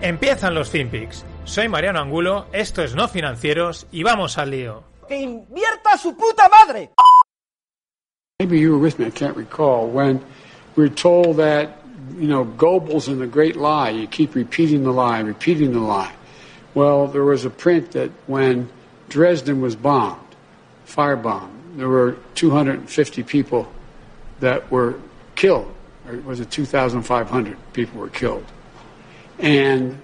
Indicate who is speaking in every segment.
Speaker 1: Empiezan los FinPix. Soy Mariano Angulo, esto es No Financieros y vamos al lío.
Speaker 2: ¡Que invierta su puta madre!
Speaker 3: Maybe you were with me, I can't recall, when we were told that, you know, Goebbels in the great lie, you keep repeating the lie, repeating the lie. Well, there was a print that when Dresden was bombed, firebombed, there were 250 people that were killed. Or was it 2,500 people were killed? And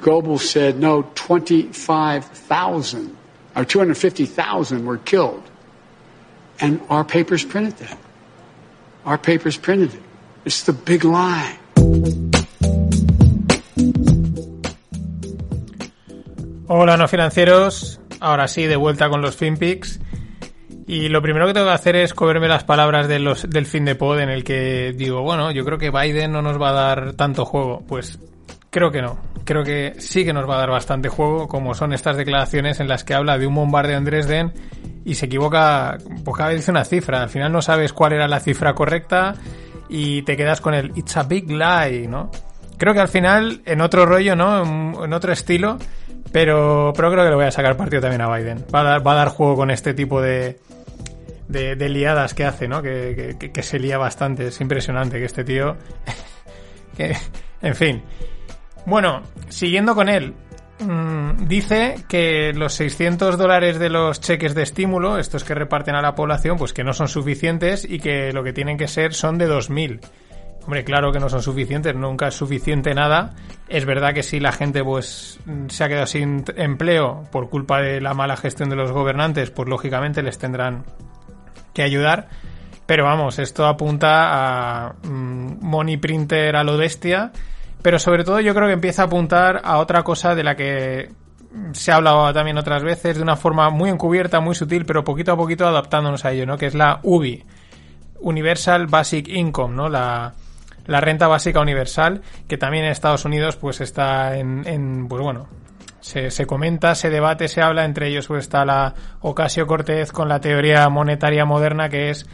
Speaker 3: Goebbels said, no, 25,000 or 250,000 were killed. And our papers printed that. Our papers printed it. It's the big lie.
Speaker 1: Hola, no financieros. Ahora sí, de vuelta con los FinPix. Y lo primero que tengo que hacer es cogerme las palabras del fin de pod en el que digo, bueno, yo creo que Biden no nos va a dar tanto juego. Pues creo que no. Creo que sí que nos va a dar bastante juego, como son estas declaraciones en las que habla de un bombardeo en Dresden y se equivoca, pues cada vez dice una cifra. Al final no sabes cuál era la cifra correcta y te quedas con el It's a big lie, ¿no? Creo que al final, en otro rollo, ¿no? En, otro estilo, pero, pero creo que le voy a sacar partido también a Biden. Va a dar, va a dar juego con este tipo de, de, de liadas que hace, ¿no? Que, que, que, se lía bastante. Es impresionante que este tío. que, en fin. Bueno, siguiendo con él. Mmm, dice que los 600 dólares de los cheques de estímulo, estos que reparten a la población, pues que no son suficientes y que lo que tienen que ser son de 2.000. Hombre, claro que no son suficientes, nunca es suficiente nada. Es verdad que si la gente pues se ha quedado sin empleo por culpa de la mala gestión de los gobernantes, pues lógicamente les tendrán que ayudar. Pero vamos, esto apunta a mmm, money printer a lo bestia. Pero sobre todo yo creo que empieza a apuntar a otra cosa de la que se ha hablado también otras veces, de una forma muy encubierta, muy sutil, pero poquito a poquito adaptándonos a ello, ¿no? Que es la UBI. Universal Basic Income, ¿no? La, la renta básica universal, que también en Estados Unidos pues está en, en pues bueno, se, se, comenta, se debate, se habla, entre ellos pues está la Ocasio Cortez con la teoría monetaria moderna que es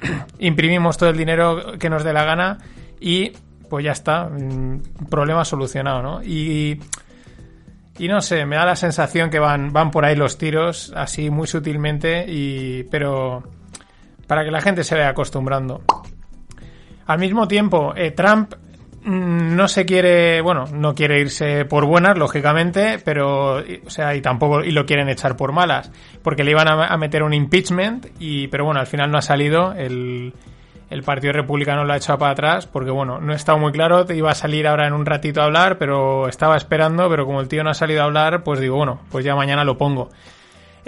Speaker 1: imprimimos todo el dinero que nos dé la gana y pues ya está, problema solucionado, ¿no? Y, y no sé, me da la sensación que van, van por ahí los tiros, así muy sutilmente, y, pero para que la gente se vaya acostumbrando. Al mismo tiempo, eh, Trump no se quiere, bueno, no quiere irse por buenas, lógicamente, pero, o sea, y tampoco, y lo quieren echar por malas, porque le iban a, a meter un impeachment, y, pero bueno, al final no ha salido, el, el Partido Republicano lo ha echado para atrás, porque bueno, no estaba muy claro, te iba a salir ahora en un ratito a hablar, pero estaba esperando, pero como el tío no ha salido a hablar, pues digo, bueno, pues ya mañana lo pongo.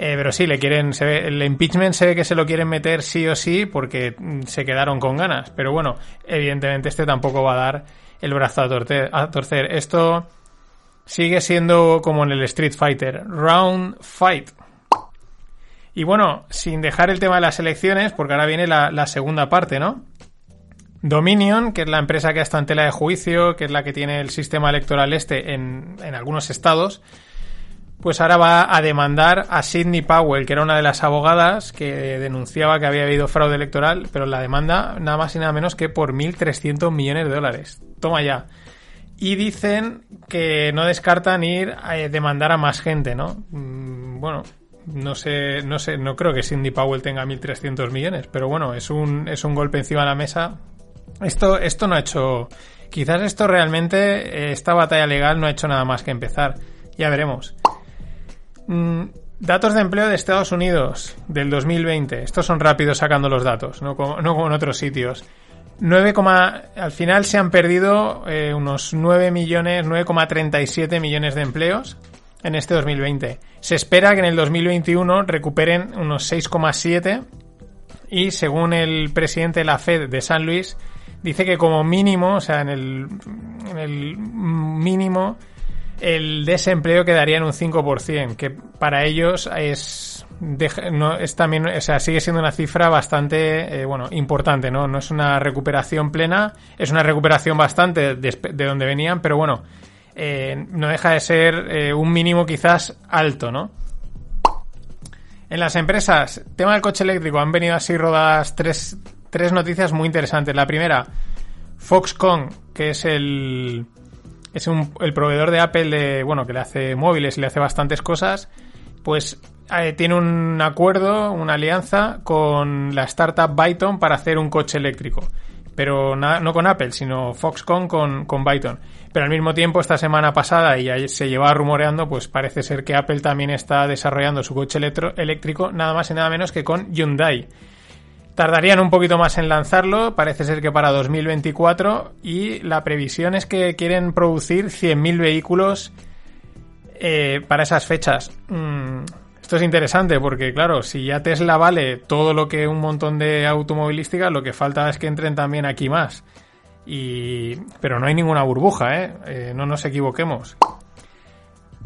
Speaker 1: Eh, pero sí, le quieren, se ve, el impeachment se ve que se lo quieren meter sí o sí porque se quedaron con ganas. Pero bueno, evidentemente este tampoco va a dar el brazo a. A torcer. Esto sigue siendo como en el Street Fighter. Round fight. Y bueno, sin dejar el tema de las elecciones, porque ahora viene la, segunda parte, ¿no? Dominion, que es la empresa que está en tela de juicio, que es la que tiene el sistema electoral este en, en algunos estados, pues ahora va a demandar a Sidney Powell, que era una de las abogadas que denunciaba que había habido fraude electoral, pero la demanda nada más y nada menos que por 1.300 millones de dólares. Toma ya. Y dicen que no descartan ir a demandar a más gente, ¿no? Bueno, no sé, no sé, no creo que Cindy Powell tenga 1.300 millones, pero bueno, es un, es un golpe encima de la mesa. Esto, esto no ha hecho, quizás esto realmente, esta batalla legal no ha hecho nada más que empezar. Ya veremos. Mm, datos de empleo de Estados Unidos del 2020. Estos son rápidos sacando los datos, no como, no como en otros sitios. 9, al final se han perdido eh, unos 9 millones, 9,37 millones de empleos en este 2020. Se espera que en el 2021 recuperen unos 6,7 y según el presidente de la Fed de San Luis, dice que como mínimo, o sea, en el, en el mínimo el desempleo quedaría en un 5%, que para ellos es, no, es también, o sea, sigue siendo una cifra bastante, eh, bueno, importante, ¿no? No es una recuperación plena, es una recuperación bastante de, de donde venían, pero bueno, eh, no deja de ser eh, un mínimo quizás alto, ¿no? En las empresas, tema del coche eléctrico, han venido así rodadas tres, tres noticias muy interesantes. La primera, Foxconn, que es el, es el proveedor de Apple bueno, que le hace móviles y le hace bastantes cosas, pues eh, tiene un acuerdo, una alianza con la startup Byton para hacer un coche eléctrico. Pero no con Apple, sino Foxconn con, con Byton. Pero al mismo tiempo, esta semana pasada, y se llevaba rumoreando, pues parece ser que Apple también está desarrollando su coche eléctrico, nada más y nada menos que con Hyundai. Tardarían un poquito más en lanzarlo, parece ser que para 2024, y la previsión es que quieren producir 100.000 vehículos eh, para esas fechas. Mm, esto es interesante porque, claro, si ya Tesla vale todo lo que un montón de automovilística, lo que falta es que entren también aquí más. Y... Pero no hay ninguna burbuja, ¿eh? ¿eh? no nos equivoquemos.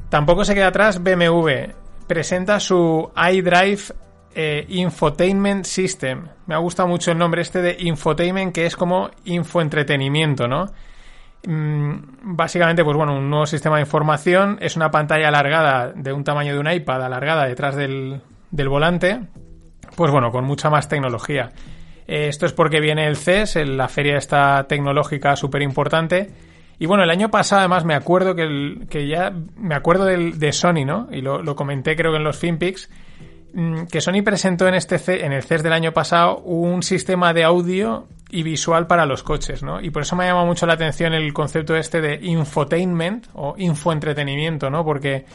Speaker 1: Tampoco se queda atrás BMW. Presenta su iDrive eh, Infotainment System. Me ha gustado mucho el nombre este de Infotainment, que es como infoentretenimiento, ¿no? Mm, básicamente, pues bueno, un nuevo sistema de información. Es una pantalla alargada de un tamaño de un iPad, alargada detrás del, volante. Pues bueno, con mucha más tecnología. Eh, esto es porque viene el CES, la feria esta tecnológica súper importante. Y bueno, el año pasado además me acuerdo que, que ya me acuerdo del, de Sony, ¿no? Y lo, lo comenté creo que en los FinPix que Sony presentó en, este en el CES del año pasado un sistema de audio y visual para los coches, ¿no? Y por eso me ha llamado mucho la atención el concepto este de infotainment o infoentretenimiento, ¿no? Porque,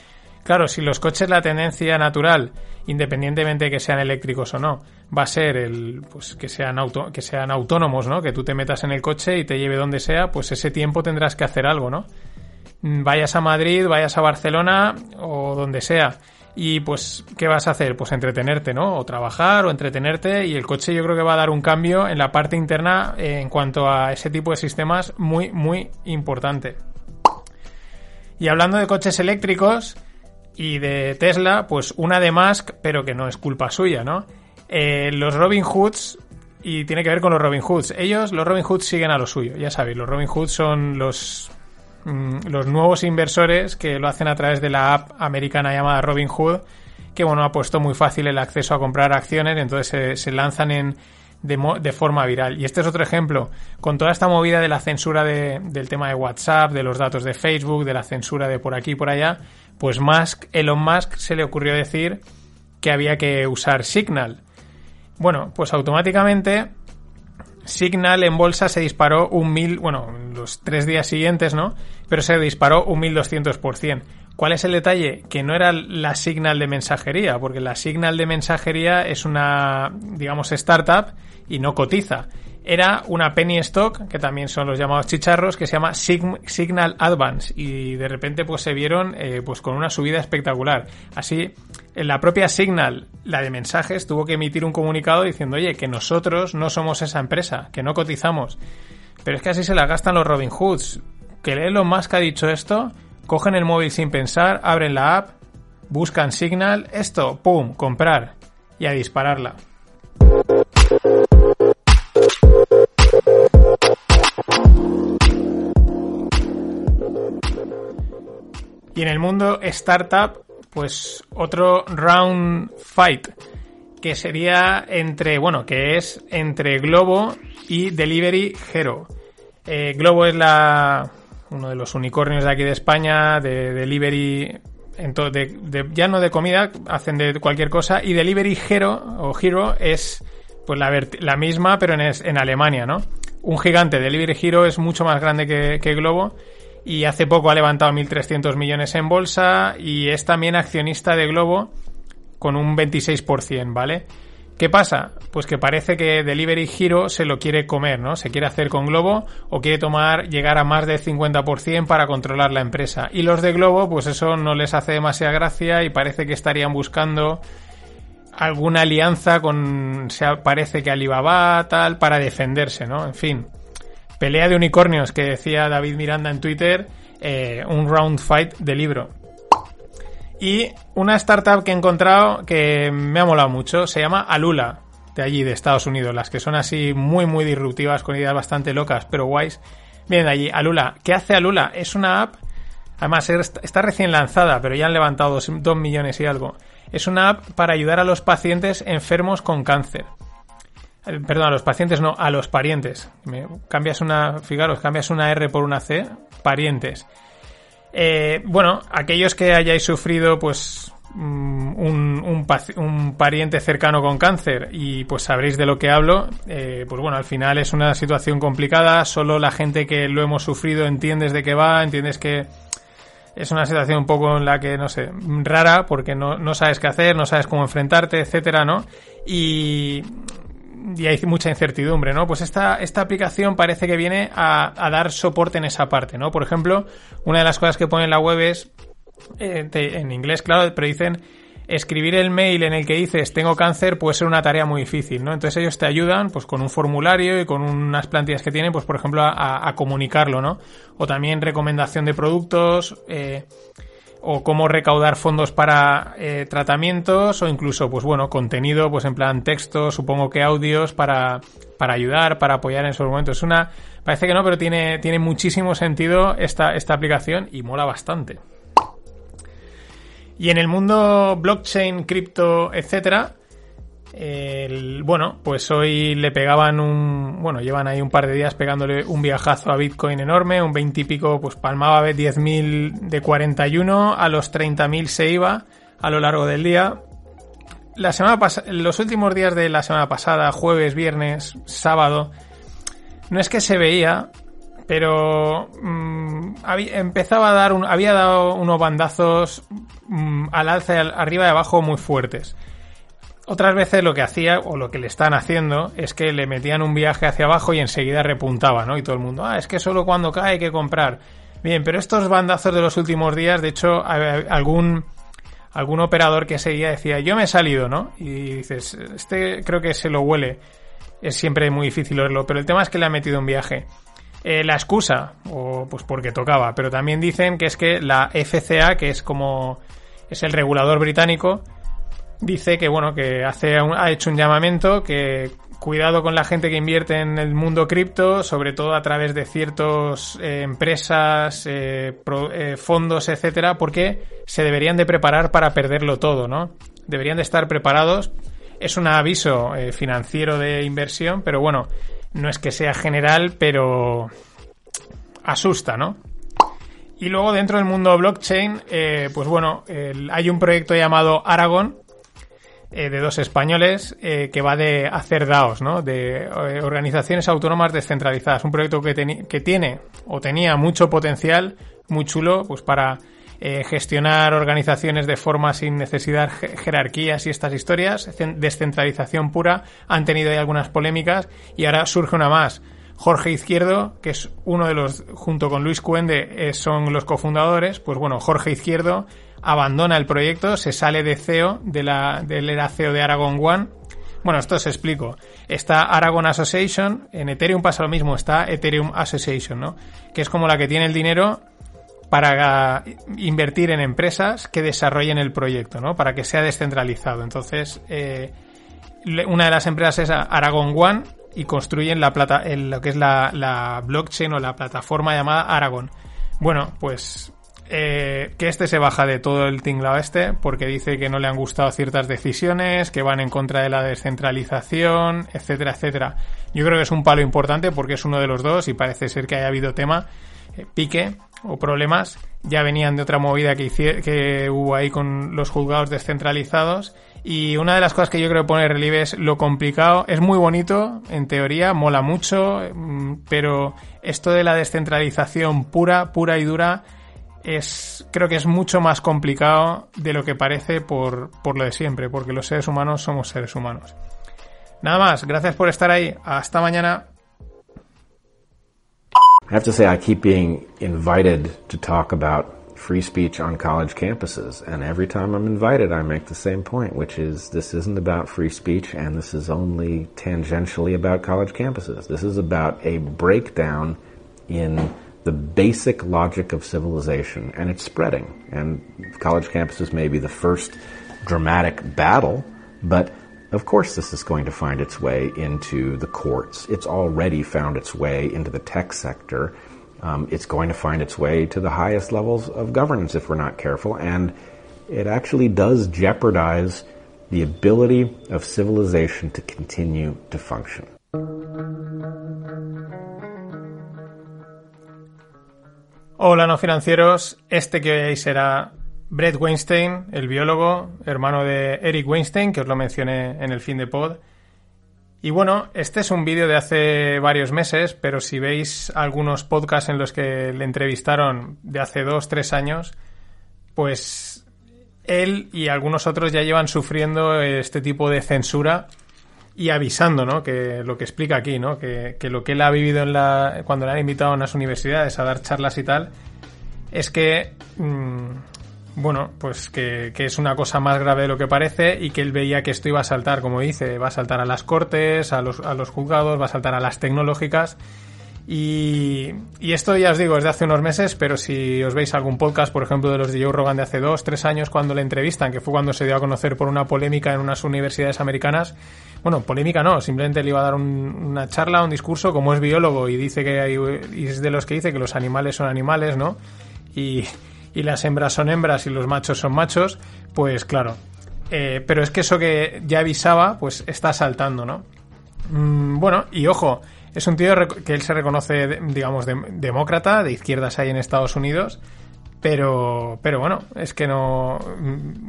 Speaker 1: claro, si los coches la tendencia natural, independientemente de que sean eléctricos o no, va a ser el, pues que sean auto, que sean autónomos, ¿no? Que tú te metas en el coche y te lleve donde sea, pues ese tiempo tendrás que hacer algo, ¿no? Mm, vayas a Madrid, vayas a Barcelona o donde sea y pues, ¿qué vas a hacer? Pues entretenerte, ¿no? O trabajar o entretenerte y el coche yo creo que va a dar un cambio en la parte interna en cuanto a ese tipo de sistemas muy, muy importante. Y hablando de coches eléctricos y de Tesla, pues una de Musk, pero que no es culpa suya, ¿no? Eh, los Robin Hoods, y tiene que ver con los Robin Hoods. Ellos, los Robin Hoods, siguen a lo suyo, ya sabéis, los Robin Hoods son los los nuevos inversores que lo hacen a través de la app americana llamada Robinhood, que bueno, ha puesto muy fácil el acceso a comprar acciones, entonces se, lanzan en, de, forma viral. Y este es otro ejemplo, con toda esta movida de la censura del tema de WhatsApp, de los datos de Facebook, de la censura de por aquí y por allá, pues Musk, Elon Musk se le ocurrió decir que había que usar Signal. Bueno, pues automáticamente Signal en bolsa se disparó un mil, bueno, los tres días siguientes, ¿no? Pero se disparó un 1200%. ¿Cuál es el detalle? Que no era la Signal de mensajería, porque la Signal de mensajería es una, digamos, startup y no cotiza era una penny stock, que también son los llamados chicharros, que se llama Signal Advance y de repente pues se vieron eh, pues con una subida espectacular. Así, la propia Signal, la de mensajes, tuvo que emitir un comunicado diciendo, oye, que nosotros no somos esa empresa, que no cotizamos. Pero es que así se la gastan los Robin Hoods. Que Elon Musk ha dicho esto, cogen el móvil sin pensar, abren la app, buscan Signal, esto, pum, comprar y a dispararla. Y en el mundo startup, pues otro round fight que sería entre, bueno, que es entre Globo y Delivery Hero. Eh, Globo es la uno de los unicornios de aquí de España, de delivery, en de, ya no de comida, hacen de cualquier cosa, y Delivery Hero, o Hero, es pues la, la misma, pero en, en Alemania, ¿no? Un gigante, Delivery Hero es mucho más grande que Globo, y hace poco ha levantado 1.300 millones en bolsa y es también accionista de Globo con un 26%, ¿vale? ¿Qué pasa? Pues que parece que Delivery Hero se lo quiere comer, ¿no? Se quiere hacer con Globo o quiere tomar, llegar a más del 50% para controlar la empresa. Y los de Globo, pues eso no les hace demasiada gracia y parece que estarían buscando alguna alianza con, se parece que Alibaba, tal, para defenderse, ¿no? En fin pelea de unicornios que decía David Miranda en Twitter eh, un round fight de libro. Y una startup que he encontrado que me ha molado mucho se llama Alula, de allí, de Estados Unidos, las que son así muy, muy disruptivas, con ideas bastante locas, pero guays. Vienen de allí, Alula. ¿Qué hace Alula? Es una app, además está recién lanzada, pero ya han levantado 2 millones y algo. Es una app para ayudar a los pacientes enfermos con cáncer. Eh, perdón, a los pacientes no, a los parientes. cambias una, fijaros, cambias una R por una C, parientes. Eh, bueno, aquellos que hayáis sufrido, pues, mm, un, un, pariente cercano con cáncer y pues sabréis de lo que hablo, eh, pues bueno, al final es una situación complicada, solo la gente que lo hemos sufrido entiendes de qué va, entiendes que es una situación un poco en la que, no sé, rara, porque no, no sabes qué hacer, no sabes cómo enfrentarte, etcétera, ¿no? Y y hay mucha incertidumbre, ¿no? Pues esta, esta aplicación parece que viene a, dar soporte en esa parte, ¿no? Por ejemplo, una de las cosas que pone en la web es, eh, en inglés, claro, pero dicen, escribir el mail en el que dices tengo cáncer puede ser una tarea muy difícil, ¿no? Entonces ellos te ayudan, pues con un formulario y con unas plantillas que tienen, pues por ejemplo, a, a comunicarlo, ¿no? O también recomendación de productos, eh, o cómo recaudar fondos para eh, tratamientos o incluso, pues bueno, contenido, pues en plan texto, supongo que audios para, para ayudar, para apoyar en esos momentos. Es una, parece que no, pero tiene, tiene muchísimo sentido esta, esta aplicación y mola bastante. Y en el mundo blockchain, cripto, etcétera, bueno, pues hoy le pegaban un. Bueno, llevan ahí un par de días pegándole un viajazo a Bitcoin enorme, un 20 y pico, pues palmaba 10.000 de 41, a los 30.000 se iba a lo largo del día. La semana los últimos días de la semana pasada, jueves, viernes, sábado, no es que se veía, pero mm, empezaba a dar un, había dado unos bandazos mm, al alza arriba y abajo muy fuertes. Otras veces lo que hacía, o lo que le están haciendo, es que le metían un viaje hacia abajo y enseguida repuntaba, ¿no? Y todo el mundo, ah, es que solo cuando cae hay que comprar. Bien, pero estos bandazos de los últimos días, de hecho, algún, algún operador que seguía decía, yo me he salido, ¿no? Y dices, este creo que se lo huele. Es siempre muy difícil verlo, pero el tema es que le ha metido un viaje. Eh, la excusa, o pues porque tocaba, pero también dicen que es que la FCA, que es como es el regulador británico, dice que bueno que hace ha hecho un llamamiento que cuidado con la gente que invierte en el mundo cripto, sobre todo a través de ciertas eh, empresas, eh, eh, fondos, etcétera, porque se deberían de preparar para perderlo todo, ¿no? Deberían de estar preparados. Es un aviso financiero de inversión, pero bueno, no es que sea general, pero asusta, ¿no? Y luego dentro del mundo blockchain, pues bueno, hay un proyecto llamado Aragon, eh, de dos españoles eh, que va de hacer DAOs, ¿no? De eh, organizaciones autónomas descentralizadas. Un proyecto que, que tiene o tenía mucho potencial, muy chulo, pues para gestionar organizaciones de forma sin necesidad jerarquías y estas historias. Descentralización pura. Han tenido ahí algunas polémicas y ahora surge una más. Jorge Izquierdo, que es uno de los, junto con Luis Cuende, son los cofundadores. Pues bueno, Jorge Izquierdo abandona el proyecto, se sale de CEO, de la, del era CEO de Aragon One. Bueno, esto os explico. Está Aragon Association, en Ethereum pasa lo mismo, está Ethereum Association, ¿no? Que es como la que tiene el dinero para invertir en empresas que desarrollen el proyecto, ¿no? Para que sea descentralizado. Entonces, eh, una de las empresas es Aragon One y construyen la plata, lo que es la, la blockchain o la plataforma llamada Aragon. Bueno, pues eh, que este se baja de todo el tinglado este porque dice que no le han gustado ciertas decisiones, que van en contra de la descentralización, etcétera, etcétera. Yo creo que es un palo importante porque es uno de los dos y parece ser que haya habido tema, eh, pique o problemas. Ya venían de otra movida que, que hubo ahí con los juzgados descentralizados. Y una de las cosas que yo creo que pone relieve es lo complicado. Es muy bonito, en teoría, mola mucho, mm, pero esto de la descentralización pura, pura y dura, es, creo que es mucho más complicado de lo que parece por, por lo de siempre, porque los seres humanos somos seres humanos. Nada más, gracias por estar ahí. Hasta mañana.
Speaker 4: I have to say, I keep being invited to talk about free speech on college campuses. And every time I'm invited, I make the same point, which is this isn't about free speech and this is only tangentially about college campuses. This is about a breakdown in the basic logic of civilization, and it's spreading. And college campuses may be the first dramatic battle, but of course this is going to find its way into the courts. It's already found its way into the tech sector. Um, it's going to find its way to the highest levels of governance if we're not careful, and it actually does jeopardize the ability of civilization to continue to function.
Speaker 1: Hola, no financieros. Este que veis será Brett Weinstein, el biólogo, hermano de Eric Weinstein, que os lo mencioné en el fin de pod. Y bueno, este es un vídeo de hace varios meses, pero si veis algunos podcasts en los que le entrevistaron de hace dos, tres años, pues él y algunos otros ya llevan sufriendo este tipo de censura y avisando, ¿no? Que lo que explica aquí, ¿no? Que, que lo que él ha vivido en la, cuando le han invitado a unas universidades a dar charlas y tal, es que, mmm, bueno, pues que, que, es una cosa más grave de lo que parece y que él veía que esto iba a saltar, como dice, va a saltar a las cortes, a los, a los juzgados, va a saltar a las tecnológicas. Y, y, esto ya os digo, es de hace unos meses, pero si os veis algún podcast, por ejemplo, de los de Joe Rogan de hace dos, tres años, cuando le entrevistan, que fue cuando se dio a conocer por una polémica en unas universidades americanas, bueno, polémica no, simplemente le iba a dar un, una charla, un discurso, como es biólogo y dice que hay, es de los que dice que los animales son animales, ¿no? Y, y las hembras son hembras y los machos son machos, pues claro. Eh, pero es que eso que ya avisaba, pues está saltando, ¿no? Mm, bueno, y ojo, es un tío que él se reconoce, digamos, de, demócrata, de izquierdas ahí en Estados Unidos, pero, pero bueno, es que no.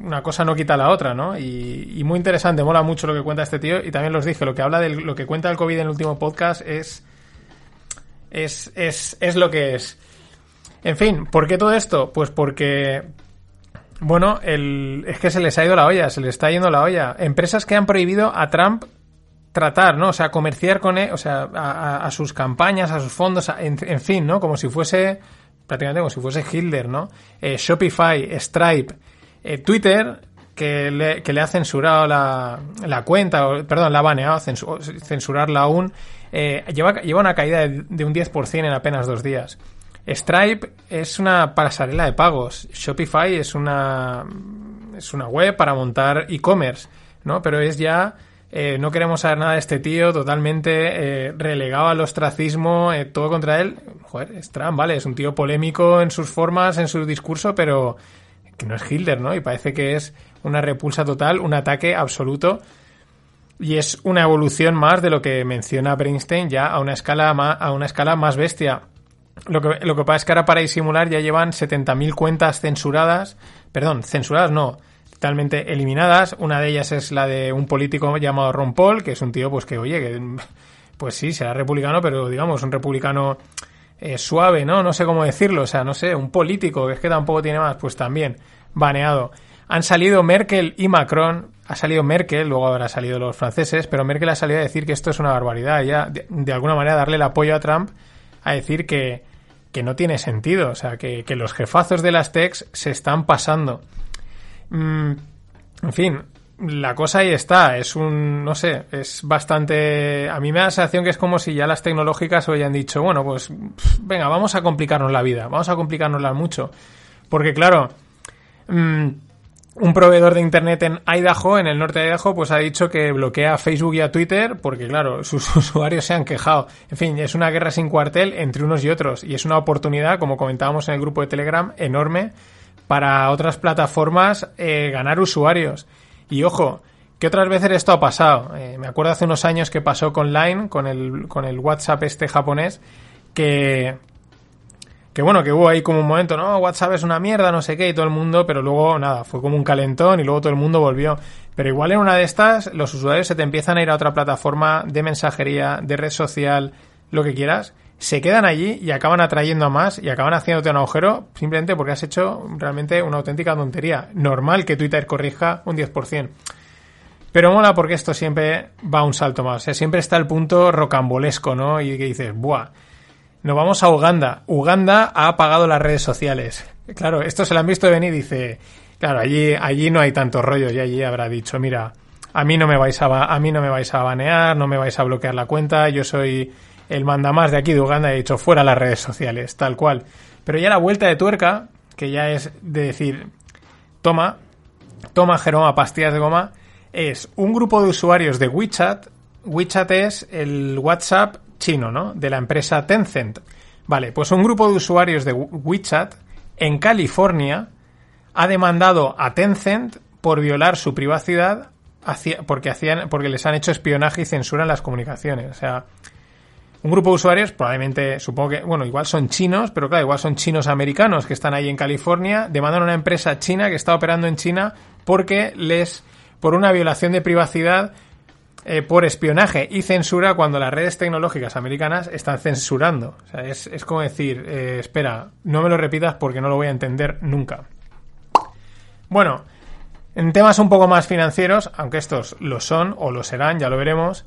Speaker 1: Una cosa no quita la otra, ¿no? Y, y, muy interesante, mola mucho lo que cuenta este tío. Y también los dije, lo que habla de lo que cuenta el COVID en el último podcast es. Es, es, es lo que es. En fin, ¿por qué todo esto? Pues porque. Bueno, el, es que se les ha ido la olla, se les está yendo la olla. Empresas que han prohibido a Trump tratar, ¿no? O sea, comerciar con él, o sea, a, a, sus campañas, a sus fondos, a, en, en, fin, ¿no? Como si fuese prácticamente como si fuese Hitler, ¿no? Eh, Shopify, Stripe, eh, Twitter, que le, que le, ha censurado la, la cuenta, o, perdón, la ha baneado, censur, censurarla aún, eh, lleva, lleva una caída de, de un 10% en apenas dos días. Stripe es una pasarela de pagos. Shopify es una, es una web para montar e-commerce, ¿no? Pero es ya eh, no queremos saber nada de este tío, totalmente eh, relegado al ostracismo, eh, todo contra él. Joder, es Trump, ¿vale? Es un tío polémico en sus formas, en su discurso, pero que no es Hitler, ¿no? Y parece que es una repulsa total, un ataque absoluto. Y es una evolución más de lo que menciona Bernstein ya a una escala más, a una escala más bestia. Lo que, lo que pasa es que ahora para disimular ya llevan 70.000 cuentas censuradas. Perdón, censuradas no totalmente eliminadas. Una de ellas es la de un político llamado Ron Paul, que es un tío, pues que, oye, que, pues sí, será republicano, pero digamos, un republicano eh, suave, ¿no? No sé cómo decirlo, o sea, no sé, un político, que es que tampoco tiene más, pues también, baneado. Han salido Merkel y Macron, ha salido Merkel, luego habrá salido los franceses, pero Merkel ha salido a decir que esto es una barbaridad, ya de, de alguna manera darle el apoyo a Trump a decir que, que no tiene sentido, o sea, que, que los jefazos de las techs se están pasando. Mm, en fin, la cosa ahí está. Es un, no sé, es bastante. A mí me da la sensación que es como si ya las tecnológicas hayan dicho, bueno, pues venga, vamos a complicarnos la vida, vamos a complicárnosla mucho. Porque, claro, mmm, un proveedor de internet en Idaho, en el norte de Idaho, pues ha dicho que bloquea a Facebook y a Twitter porque, claro, sus usuarios se han quejado. En fin, es una guerra sin cuartel entre unos y otros. Y es una oportunidad, como comentábamos en el grupo de Telegram, enorme para otras plataformas eh, ganar usuarios. Y ojo, que otras veces esto ha pasado. Eh, me acuerdo hace unos años que pasó con Line, con el, con el WhatsApp este japonés, que, que bueno, que hubo ahí como un momento, no, WhatsApp es una mierda, no sé qué, y todo el mundo, pero luego nada, fue como un calentón y luego todo el mundo volvió. Pero igual en una de estas, los usuarios se te empiezan a ir a otra plataforma de mensajería, de red social, lo que quieras, se quedan allí y acaban atrayendo a más y acaban haciéndote un agujero simplemente porque has hecho realmente una auténtica tontería. Normal que Twitter corrija un 10%. Pero mola porque esto siempre va un salto más. O sea, siempre está el punto rocambolesco, ¿no? Y que dices, ¡buah! Nos vamos a Uganda. Uganda ha apagado las redes sociales. Claro, esto se lo han visto venir y dice, claro, allí, allí no hay tanto rollo y allí habrá dicho, mira, a mí no me vais a, a mí no me vais a banear, no me vais a bloquear la cuenta, yo soy el mandamás de aquí de Uganda ha dicho fuera las redes sociales, tal cual. Pero ya la vuelta de tuerca, que ya es de decir, toma, toma Jeroma pastillas de goma, es un grupo de usuarios de WeChat. WeChat es el WhatsApp chino, ¿no? De la empresa Tencent. Vale, pues un grupo de usuarios de WeChat en California ha demandado a Tencent por violar su privacidad porque, hacían, porque les han hecho espionaje y censura en las comunicaciones. O sea, un grupo de usuarios, probablemente, supongo que, bueno, igual son chinos, pero claro, igual son chinos americanos que están ahí en California, demandan a una empresa china que está operando en China porque les, por una violación de privacidad, eh, por espionaje y censura cuando las redes tecnológicas americanas están censurando. O sea, es, es como decir, eh, espera, no me lo repitas porque no lo voy a entender nunca. Bueno, en temas un poco más financieros, aunque estos lo son o lo serán, ya lo veremos,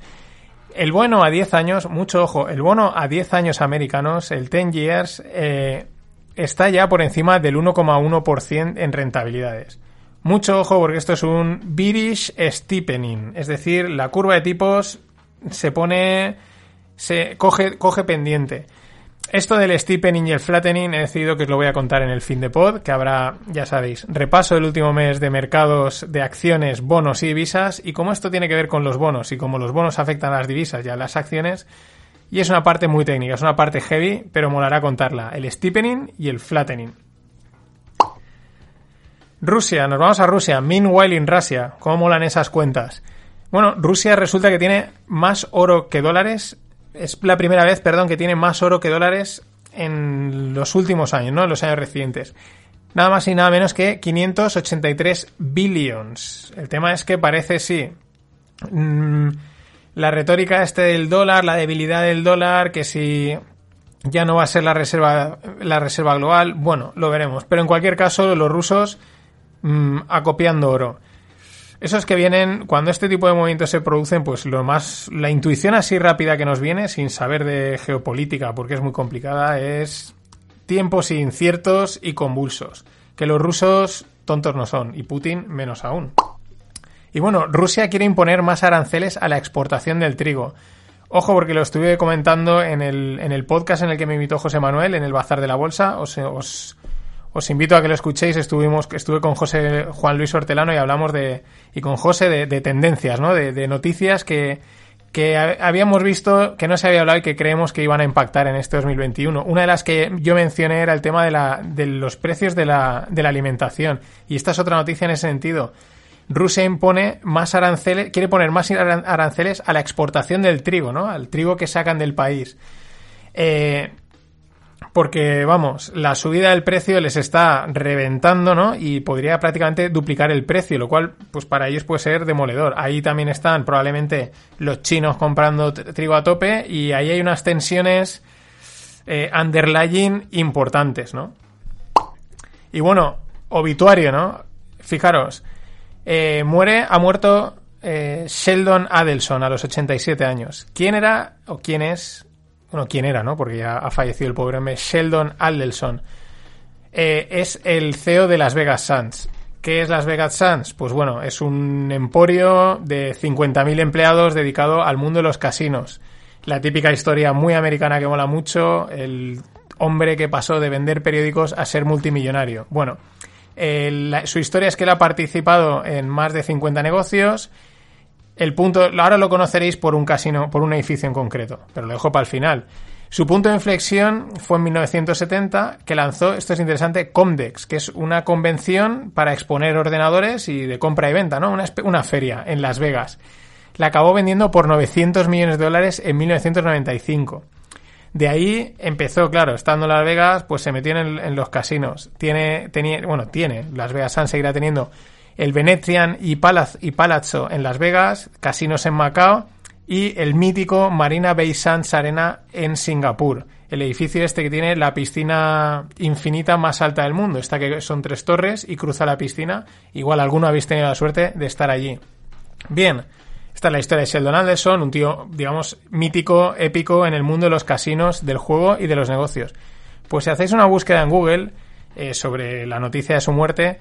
Speaker 1: el bono a 10 años, mucho ojo, el bono a 10 años americanos, el 10 years, eh, está ya por encima del 1,1% en rentabilidades. Mucho ojo porque esto es un bearish steepening, es decir, la curva de tipos se pone, se coge, coge pendiente. Esto del steepening y el flattening he decidido que os lo voy a contar en el fin de pod, que habrá, ya sabéis, repaso del último mes de mercados de acciones, bonos y divisas, y cómo esto tiene que ver con los bonos y cómo los bonos afectan a las divisas y a las acciones. Y es una parte muy técnica, es una parte heavy, pero molará contarla. El steepening y el flattening. Rusia, nos vamos a Rusia. Meanwhile in Russia. ¿Cómo molan esas cuentas? Bueno, Rusia resulta que tiene más oro que dólares es la primera vez, perdón, que tiene más oro que dólares en los últimos años, ¿no? En los años recientes. Nada más y nada menos que 583 billions. El tema es que parece, sí, mm, la retórica este del dólar, la debilidad del dólar, que si ya no va a ser la reserva, la reserva global, bueno, lo veremos. Pero en cualquier caso, los rusos mm, acopiando oro. Esos que vienen, cuando este tipo de movimientos se producen, pues lo más, la intuición así rápida que nos viene, sin saber de geopolítica, porque es muy complicada, es tiempos inciertos y convulsos. Que los rusos tontos no son, y Putin menos aún. Y bueno, Rusia quiere imponer más aranceles a la exportación del trigo. Ojo, porque lo estuve comentando en el, en el podcast en el que me invitó José Manuel, en el Bazar de la Bolsa. Os, os, os invito a que lo escuchéis. Estuvimos, estuve con José Juan Luis Hortelano y hablamos de, y con José de, tendencias, ¿no? De, noticias que, que habíamos visto que no se había hablado y que creemos que iban a impactar en este 2021. Una de las que yo mencioné era el tema de, la, de los precios de la, de la alimentación. Y esta es otra noticia en ese sentido. Rusia impone más aranceles, quiere poner más aranceles a la exportación del trigo, ¿no? Al trigo que sacan del país. Eh, porque, vamos, la subida del precio les está reventando, ¿no? Y podría prácticamente duplicar el precio, lo cual, pues para ellos puede ser demoledor. Ahí también están probablemente los chinos comprando trigo a tope y ahí hay unas tensiones eh, underlying importantes, ¿no? Y bueno, obituario, ¿no? Fijaros, eh, muere, ha muerto eh, Sheldon Adelson a los 87 años. ¿Quién era o quién es bueno, quién era, ¿no? Porque ya ha fallecido el pobre hombre, Sheldon Adelson. Eh, es el CEO de Las Vegas Sands. ¿Qué es Las Vegas Sands? Pues bueno, es un emporio de 50.000 empleados dedicado al mundo de los casinos. La típica historia muy americana que mola mucho, el hombre que pasó de vender periódicos a ser multimillonario. Bueno, su historia es que él ha participado en más de 50 negocios el punto, ahora lo conoceréis por un casino, por un edificio en concreto, pero lo dejo para el final. Su punto de inflexión fue en 1970 que lanzó, esto es interesante, Comdex, que es una convención para exponer ordenadores y de compra y venta, ¿no? Una, una feria en Las Vegas. La acabó vendiendo por 900 millones de dólares en 1995. De ahí empezó, claro, estando en Las Vegas, pues se metió en, los casinos. Tiene, tenía, bueno, tiene, Las Vegas Sun seguirá teniendo el Venetian y, Palazzo en Las Vegas, casinos en Macao y el mítico Marina Bay Sands Arena en Singapur. El edificio este que tiene la piscina infinita más alta del mundo. Esta que son tres torres y cruza la piscina. Igual alguno habéis tenido la suerte de estar allí. Bien, esta es la historia de Sheldon Adelson, un tío, digamos, mítico, épico en el mundo de los casinos, del juego y de los negocios. Pues si hacéis una búsqueda en Google eh, sobre la noticia de su muerte,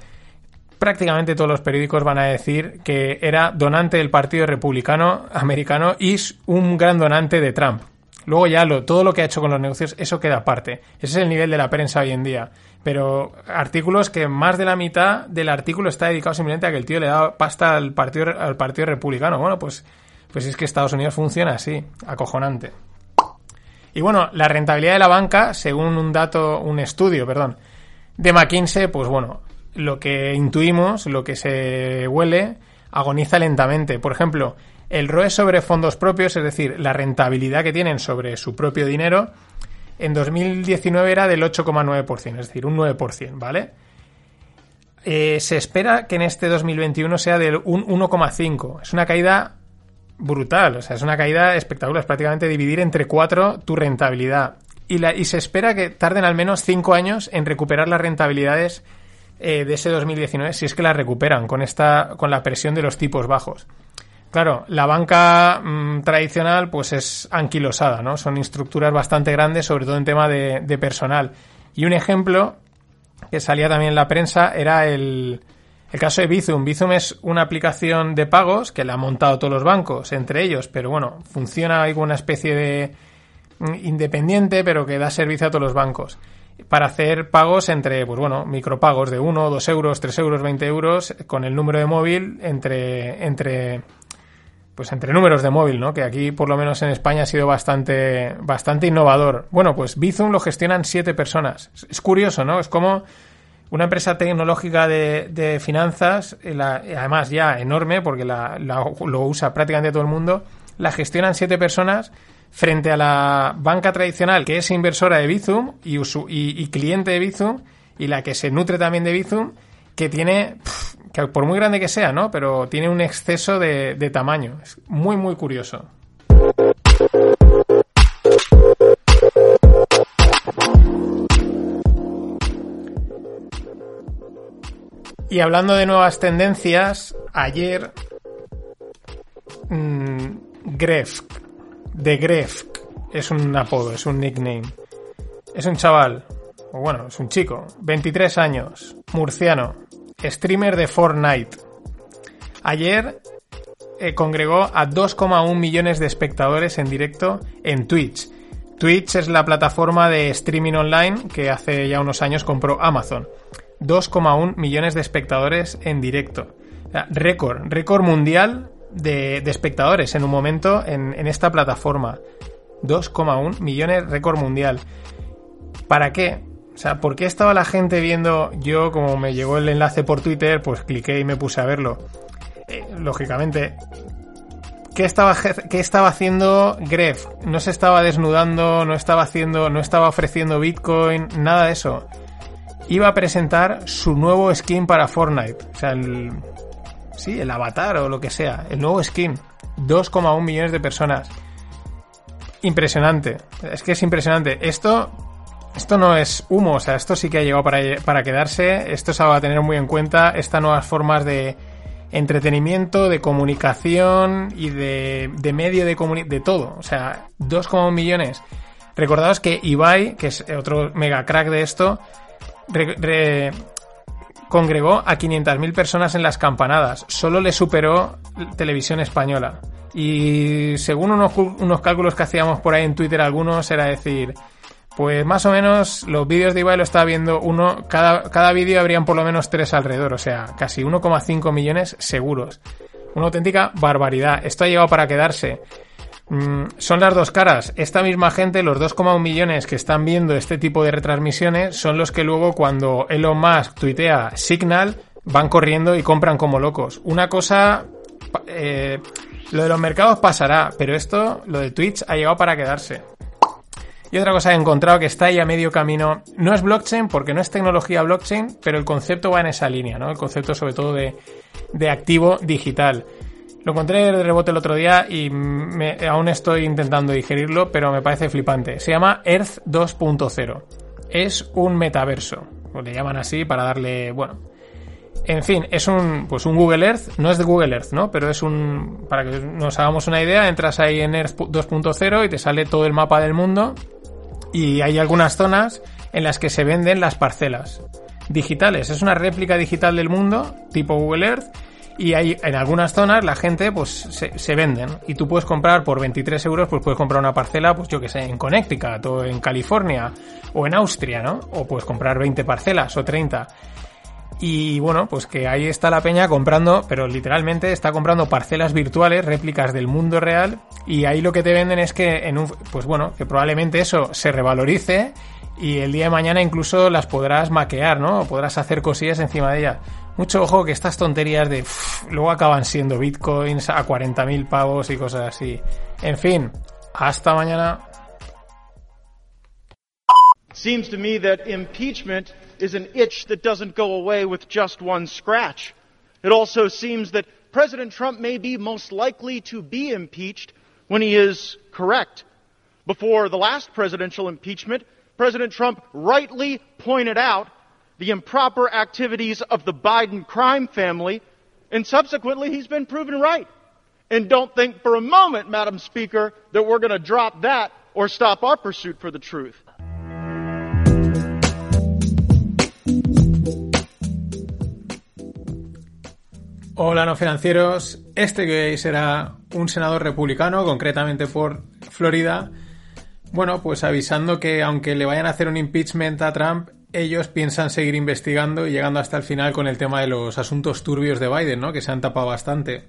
Speaker 1: prácticamente todos los periódicos van a decir que era donante del Partido Republicano Americano y un gran donante de Trump. Luego ya lo, todo lo que ha hecho con los negocios, eso queda aparte. Ese es el nivel de la prensa hoy en día. Pero artículos que más de la mitad del artículo está dedicado simplemente a que el tío le da pasta al partido, al partido republicano. Bueno, pues, pues es que Estados Unidos funciona así, acojonante. Y bueno, la rentabilidad de la banca, según un dato, un estudio, perdón, de McKinsey, pues bueno, lo que intuimos, lo que se huele, agoniza lentamente. Por ejemplo, el ROE sobre fondos propios, es decir, la rentabilidad que tienen sobre su propio dinero, en 2019 era del 8,9%, es decir, un 9%, ¿vale? Eh, se espera que en este 2021 sea del un 1,5%. Es una caída brutal, o sea, es una caída espectacular, es prácticamente dividir entre cuatro tu rentabilidad. Y, y se espera que tarden al menos cinco años en recuperar las rentabilidades eh, de ese 2019, si es que la recuperan con, esta, con la presión de los tipos bajos. Claro, la banca mm, tradicional pues es anquilosada, ¿no? Son estructuras bastante grandes, sobre todo en tema de, personal. Y un ejemplo que salía también en la prensa era el, el caso de Bizum. Bizum es una aplicación de pagos que la han montado todos los bancos, entre ellos, pero bueno, funciona como una especie de mm, independiente, pero que da servicio a todos los bancos para hacer pagos entre, pues bueno, micropagos de 1, 2 euros, 3 euros, 20 euros, con el número de móvil entre, entre, pues entre números de móvil, ¿no? Que aquí, por lo menos en España, ha sido bastante, bastante innovador. Bueno, pues Bizum lo gestionan siete personas. Es curioso, ¿no? Es como una empresa tecnológica de, de finanzas, la, además ya enorme, porque la, la, lo usa prácticamente todo el mundo, la gestionan siete personas frente a la banca tradicional que es inversora de Bizum y, cliente de Bizum y la que se nutre también de Bizum que tiene, por muy grande que sea, ¿no? Pero tiene un exceso de, tamaño. Es muy, muy curioso. Y hablando de nuevas tendencias, ayer mmm, de Gref es un apodo, es un nickname. Es un chaval, o bueno, es un chico, 23 años, murciano, streamer de Fortnite. Ayer eh, congregó a 2,1 millones de espectadores en directo en Twitch. Twitch es la plataforma de streaming online que hace ya unos años compró Amazon. 2,1 millones de espectadores en directo. O sea, récord, récord mundial de, espectadores en un momento en, en esta plataforma. 2,1 millones récord mundial. ¿Para qué? O sea, ¿por qué estaba la gente viendo? Yo, como me llegó el enlace por Twitter, pues cliqué y me puse a verlo. Eh, lógicamente, ¿qué estaba, ¿qué estaba haciendo Gref? No se estaba desnudando, no estaba haciendo, no estaba ofreciendo Bitcoin, nada de eso. Iba a presentar su nuevo skin para Fortnite. O sea, el, sí, el avatar o lo que sea, el nuevo skin. 2,1 millones de personas. Impresionante. Es que es impresionante. Esto esto no es humo, o sea, esto sí que ha llegado para, para quedarse, esto se va a tener muy en cuenta, estas nuevas formas de entretenimiento, de comunicación y de, de medio de de todo, o sea, 2,1 millones. Recordaos que Ibai, que es otro mega crack de esto, re, congregó a 500.000 personas en las campanadas, solo le superó televisión española. Y según unos, unos cálculos que hacíamos por ahí en Twitter algunos, era decir, pues más o menos los vídeos de Ibai lo estaba viendo uno, cada, cada vídeo habrían por lo menos tres alrededor, o sea, casi 1,5 millones seguros. Una auténtica barbaridad. Esto ha llegado para quedarse. Mm, son las dos caras. Esta misma gente, los 2,1 millones que están viendo este tipo de retransmisiones, son los que luego cuando Elon Musk tuitea Signal, van corriendo y compran como locos. Una cosa... Eh, lo de los mercados pasará, pero esto, lo de Twitch, ha llegado para quedarse. Y otra cosa he encontrado que está ahí a medio camino, no es blockchain porque no es tecnología blockchain, pero el concepto va en esa línea, ¿no? El concepto sobre todo de, de activo digital. Lo encontré de rebote el otro día y me, aún estoy intentando digerirlo, pero me parece flipante. Se llama Earth 2.0. Es un metaverso. O le llaman así para darle, bueno. En fin, es un, pues un Google Earth, no es de Google Earth, ¿no? Pero es un, para que nos hagamos una idea, entras ahí en Earth 2.0 y te sale todo el mapa del mundo y hay algunas zonas en las que se venden las parcelas digitales. Es una réplica digital del mundo, tipo Google Earth, Y hay, en algunas zonas la gente pues se, se, venden y tú puedes comprar por 23 euros, pues puedes comprar una parcela, pues yo que sé, en Connecticut o en California o en Austria, ¿no? O puedes comprar 20 parcelas o 30. Y bueno, pues que ahí está la peña comprando, pero literalmente está comprando parcelas virtuales, réplicas del mundo real, y ahí lo que te venden es que en un, pues bueno, que probablemente eso se revalorice y el día de mañana incluso las podrás maquear, ¿no? Podrás hacer cosillas encima de ellas. Mucho ojo que estas tonterías de luego acaban siendo bitcoins a 40.000 pavos y cosas así. En fin, hasta mañana.
Speaker 5: Seems to me that impeachment is an itch that doesn't go away with just one scratch. It also seems that President Trump may be most likely to be impeached when he is correct. Before the last presidential impeachment, President Trump rightly pointed out the improper activities of the Biden crime family, and subsequently he's been proven right. And don't think for a moment, Madam Speaker, that we're going to drop that or stop our pursuit for the truth.
Speaker 1: Hola no financieros, este que hoy será un senador republicano, concretamente por Florida, bueno, pues avisando que aunque le vayan a hacer un impeachment a Trump, ellos piensan seguir investigando y llegando hasta el final con el tema de los asuntos turbios de Biden, ¿no? Que se han tapado bastante.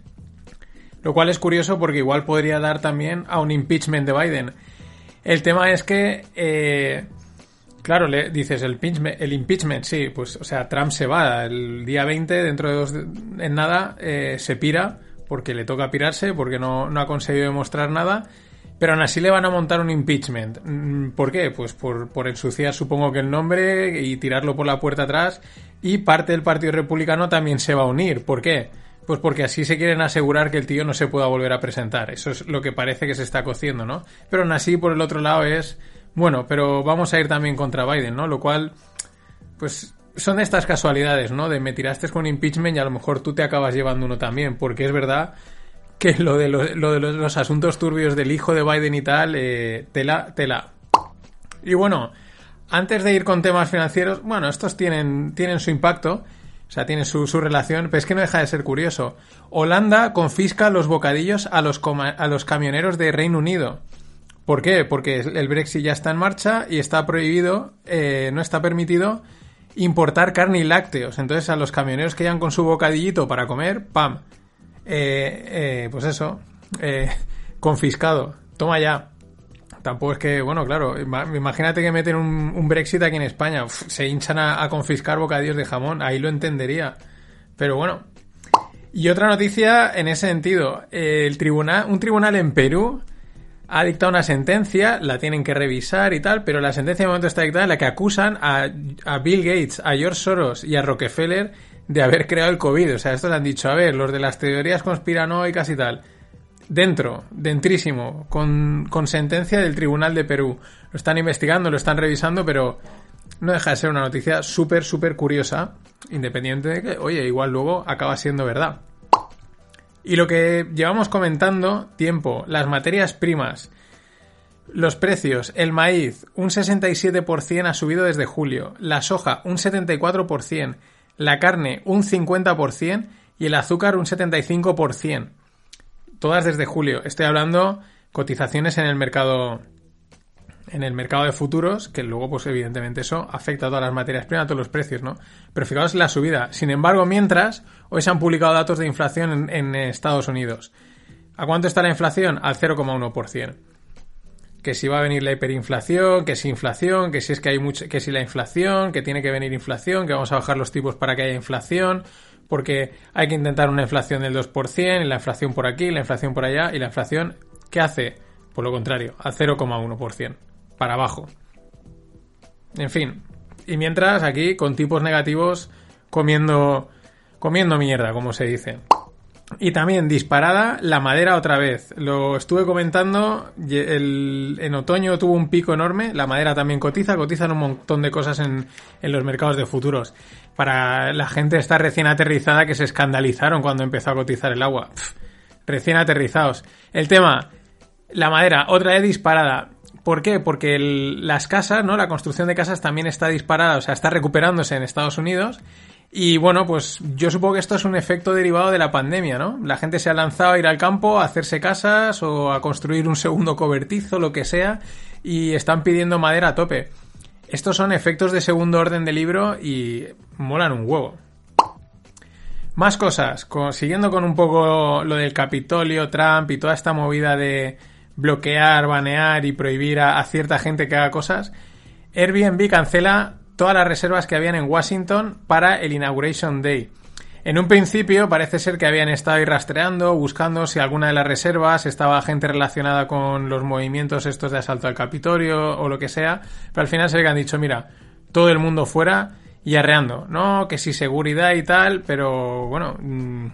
Speaker 1: Lo cual es curioso porque igual podría dar también a un impeachment de Biden. El tema es que, eh, claro, le dices el impeachment, sí, pues, o sea, Trump se va el día 20, dentro de dos, en nada, eh, se pira porque le toca pirarse, porque no, no ha conseguido demostrar nada pero aún así le van a montar un impeachment. Mm, ¿Por qué? Pues por, por, ensuciar supongo que el nombre y tirarlo por la puerta atrás. Y parte del Partido Republicano también se va a unir. ¿Por qué? Pues porque así se quieren asegurar que el tío no se pueda volver a presentar. Eso es lo que parece que se está cociendo, ¿no? Pero aún así, por el otro lado, es. Bueno, pero vamos a ir también contra Biden, ¿no? Lo cual. Pues son estas casualidades, ¿no? De me tiraste con impeachment y a lo mejor tú te acabas llevando uno también. Porque es verdad que lo de, lo, de los, asuntos turbios del hijo de Biden y tal, eh, tela, tela. Y bueno, antes de ir con temas financieros, bueno, estos tienen, tienen su impacto, o sea, tienen su, su relación, pero es que no deja de ser curioso. Holanda confisca los bocadillos a los, a los camioneros de Reino Unido. ¿Por qué? Porque el Brexit ya está en marcha y está prohibido, eh, no está permitido importar carne y lácteos. Entonces a los camioneros que llegan con su bocadillito para comer, ¡pam! Eh, eh, pues eso, eh, confiscado. Toma ya. Tampoco es que, bueno, claro, imagínate que meten un, Brexit aquí en España, se hinchan a, confiscar bocadillos de jamón, ahí lo entendería. Pero bueno. Y otra noticia en ese sentido, el tribunal, un tribunal en Perú ha dictado una sentencia, la tienen que revisar y tal, pero la sentencia de momento está dictada en la que acusan a, a Bill Gates, a George Soros y a Rockefeller de haber creado el COVID. O sea, esto le han dicho, a ver, los de las teorías conspiranoicas y tal. Dentro, dentrísimo, con, con sentencia del Tribunal de Perú. Lo están investigando, lo están revisando, pero no deja de ser una noticia súper, súper curiosa, independiente de que, oye, igual luego acaba siendo verdad. Y lo que llevamos comentando tiempo, las materias primas, los precios, el maíz, un 67% ha subido desde julio, la soja, un 74%, la carne un 50% y el azúcar un 75%. Todas desde julio. Estoy hablando cotizaciones en el mercado en el mercado de futuros, que luego, pues evidentemente eso afecta a todas las materias primas, a todos los precios, ¿no? Pero fijaos la subida. Sin embargo, mientras, hoy se han publicado datos de inflación en, en Estados Unidos. ¿A cuánto está la inflación? Al 0,1% que si va a venir la hiperinflación, que si inflación, que si es que hay mucho, que si la inflación, que tiene que venir inflación, que vamos a bajar los tipos para que haya inflación, porque hay que intentar una inflación del 2%, y la inflación por aquí, la inflación por allá, y la inflación, ¿qué hace? Por lo contrario, al 0,1%, para abajo. En fin, y mientras aquí con tipos negativos comiendo comiendo mierda, como se dice. Y también disparada la madera otra vez. Lo estuve comentando, en otoño tuvo un pico enorme, la madera también cotiza, cotizan un montón de cosas en, los mercados de futuros. Para la gente está recién aterrizada que se escandalizaron cuando empezó a cotizar el agua. recién aterrizados. El tema, la madera, otra vez disparada. ¿Por qué? Porque las casas, ¿no? La construcción de casas también está disparada, o sea, está recuperándose en Estados Unidos Y bueno, pues yo supongo que esto es un efecto derivado de la pandemia, ¿no? La gente se ha lanzado a ir al campo, a hacerse casas o a construir un segundo cobertizo, lo que sea, y están pidiendo madera a tope. Estos son efectos de segundo orden de libro y molan un huevo. Más cosas, siguiendo con un poco lo del Capitolio, Trump y toda esta movida de bloquear, banear y prohibir a, cierta gente que haga cosas, Airbnb cancela todas las reservas que habían en Washington para el Inauguration Day. En un principio parece ser que habían estado ahí rastreando, buscando si alguna de las reservas estaba gente relacionada con los movimientos estos de asalto al Capitolio o lo que sea, pero al final se le han dicho, mira, todo el mundo fuera y arreando, ¿no? Que si seguridad y tal, pero bueno, mm,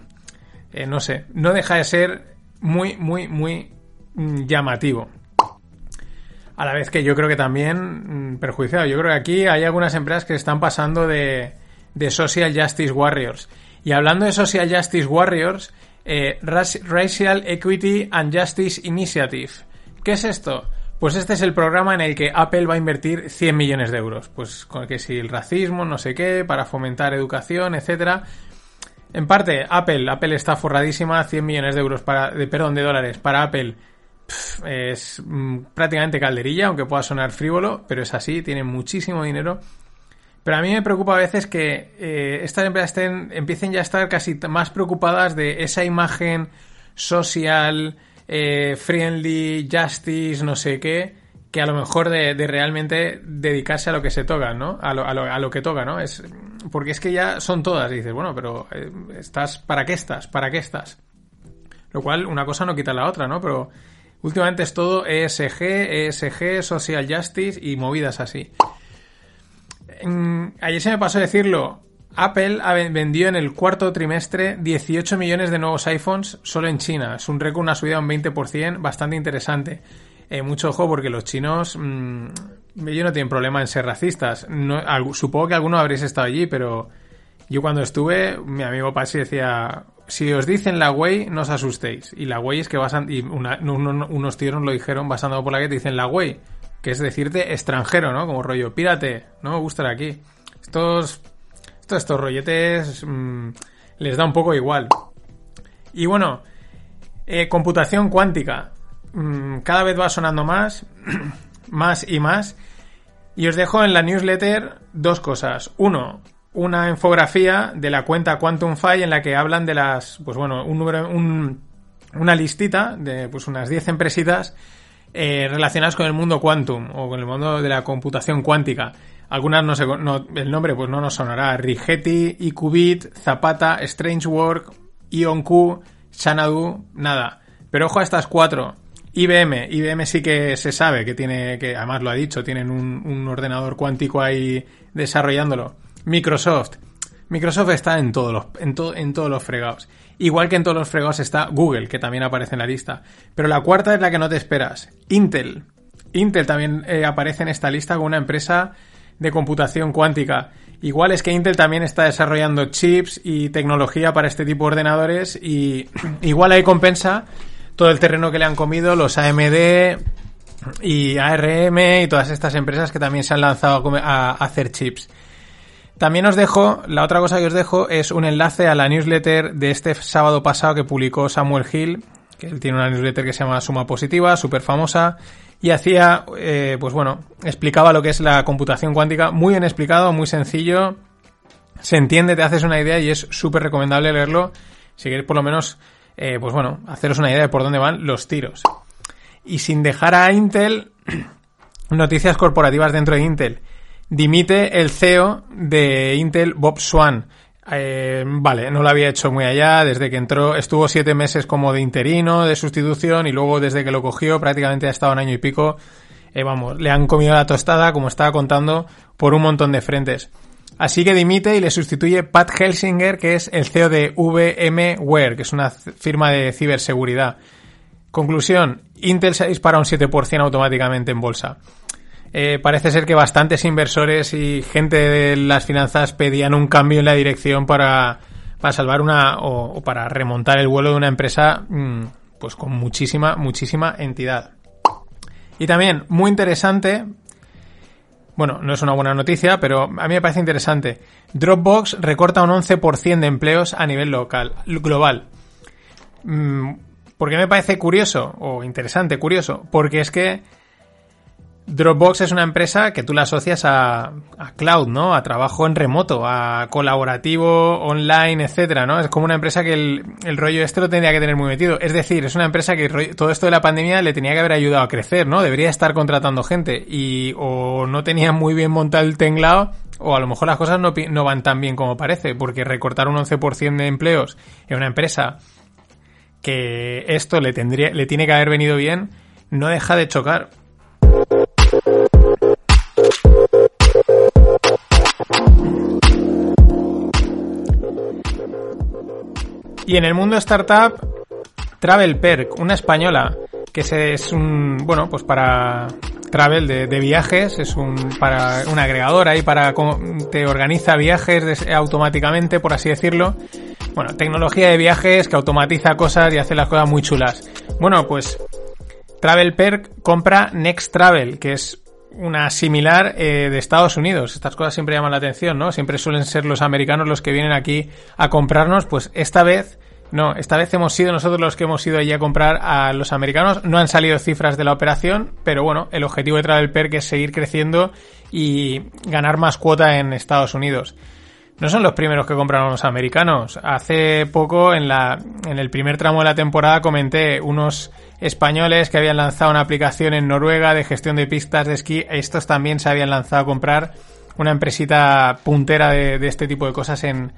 Speaker 1: eh, no sé, no deja de ser muy, muy, muy mm, llamativo. A la vez que yo creo que también mm, perjudiciado. Yo creo que aquí hay algunas empresas que están pasando de, de Social Justice Warriors. Y hablando de Social Justice Warriors, eh, Racial Equity and Justice Initiative. ¿Qué es esto? Pues este es el programa en el que Apple va a invertir 100 millones de euros. Pues con que si el racismo, no sé qué, para fomentar educación, etcétera. En parte, Apple, Apple está forradísima, 100 millones de euros para, de, perdón, de dólares para Apple es mm, prácticamente calderilla, aunque pueda sonar frívolo, pero es así, tiene muchísimo dinero. Pero a mí me preocupa a veces que eh, estas empresas estén, empiecen ya a estar casi más preocupadas de esa imagen social, eh, friendly, justice, no sé qué, que a lo mejor de, realmente dedicarse a lo que se toca, ¿no? A lo, a lo, que toca, ¿no? Es, porque es que ya son todas, dices, bueno, pero eh, estás, ¿para qué estás? ¿Para qué estás? Lo cual, una cosa no quita la otra, ¿no? Pero últimamente es todo ESG, ESG, Social Justice y movidas así. ayer se me pasó decirlo, Apple vendió en el cuarto trimestre 18 millones de nuevos iPhones solo en China. Es un récord, una subida de un 20%, bastante interesante. Eh, mucho ojo porque los chinos mmm, ellos no tienen problema en ser racistas. supongo que alguno habréis estado allí, pero yo cuando estuve, mi amigo Pasi decía, si os dicen la Way, no os asustéis. Y la Way es que basan, y unos tíos lo dijeron basando por la que te dicen la Way, que es decirte extranjero, ¿no? Como rollo, pírate, no me gusta aquí. Estos estos rolletes mm, les da un poco igual. Y bueno, eh, computación cuántica. Mm, cada vez va sonando más, más y más. Y os dejo en la newsletter dos cosas. Uno, una infografía de la cuenta QuantumFi en la que hablan de las, pues bueno, un número, una listita de pues unas 10 empresitas eh, relacionadas con el mundo quantum o con el mundo de la computación cuántica. Algunas no sé, el nombre pues no nos sonará. Rigetti, Iqubit, Zapata, Strangework, IonQ, Xanadu, nada. Pero ojo a estas cuatro. IBM, IBM sí que se sabe que tiene, que además lo ha dicho, tienen un, un ordenador cuántico ahí desarrollándolo. Microsoft. Microsoft está en todos los, en, en todos los fregados. Igual que en todos los fregados está Google, que también aparece en la lista. Pero la cuarta es la que no te esperas. Intel. Intel también eh, aparece en esta lista como una empresa de computación cuántica. Igual es que Intel también está desarrollando chips y tecnología para este tipo de ordenadores y igual ahí compensa todo el terreno que le han comido los AMD y ARM y todas estas empresas que también se han lanzado a, hacer chips. También os dejo, la otra cosa que os dejo es un enlace a la newsletter de este sábado pasado que publicó Samuel Hill, que él tiene una newsletter que se llama Suma Positiva, súper famosa, y hacía, eh, pues bueno, explicaba lo que es la computación cuántica, muy bien explicado, muy sencillo, se entiende, te haces una idea y es súper recomendable leerlo, si queréis por lo menos, eh, pues bueno, haceros una idea de por dónde van los tiros. Y sin dejar a Intel, noticias corporativas dentro de Intel. Dimite el CEO de Intel, Bob Swan. Eh, vale, no lo había hecho muy allá, desde que entró, estuvo siete meses como de interino, de sustitución, y luego desde que lo cogió prácticamente ha estado un año y pico. Eh, vamos, le han comido la tostada, como estaba contando, por un montón de frentes. Así que dimite y le sustituye Pat Helsinger, que es el CEO de VMware, que es una firma de ciberseguridad. Conclusión, Intel se dispara un 7% automáticamente en bolsa. Eh, parece ser que bastantes inversores y gente de las finanzas pedían un cambio en la dirección para, para salvar una o, para remontar el vuelo de una empresa mm, pues con muchísima, muchísima entidad. Y también, muy interesante, Bueno, no es una buena noticia, pero a mí me parece interesante. Dropbox recorta un 11% de empleos a nivel local, global. Mm, ¿Por qué me parece curioso o interesante, curioso? Porque es que Dropbox es una empresa que tú la asocias a, cloud, ¿no? A trabajo en remoto, a colaborativo, online, etcétera, ¿no? Es como una empresa que el, rollo este lo tendría que tener muy metido. Es decir, es una empresa que todo esto de la pandemia le tenía que haber ayudado a crecer, ¿no? Debería estar contratando gente y o no tenía muy bien montado el tenglado o a lo mejor las cosas no, no van tan bien como parece, porque recortar un 11% de empleos en una empresa que esto le tendría, le tiene que haber venido bien, no deja de chocar. Y en el mundo startup, Travel Perk, una española, que es un, bueno, pues para travel de, viajes, es un, para un agregador ahí para, te organiza viajes automáticamente, por así decirlo. Bueno, tecnología de viajes que automatiza cosas y hace las cosas muy chulas. Bueno, pues Travel Perk compra Next Travel, que es una similar eh, de Estados Unidos. Estas cosas siempre llaman la atención, ¿no? Siempre suelen ser los americanos los que vienen aquí a comprarnos. Pues esta vez, no, esta vez hemos sido nosotros los que hemos ido allí a comprar a los americanos. No han salido cifras de la operación, pero bueno, el objetivo de Travel Perk es seguir creciendo y ganar más cuota en Estados Unidos. No son los primeros que compran los americanos. Hace poco, en, la, en el primer tramo de la temporada, comenté unos españoles que habían lanzado una aplicación en Noruega de gestión de pistas de esquí. Estos también se habían lanzado a comprar una empresita puntera de, este tipo de cosas en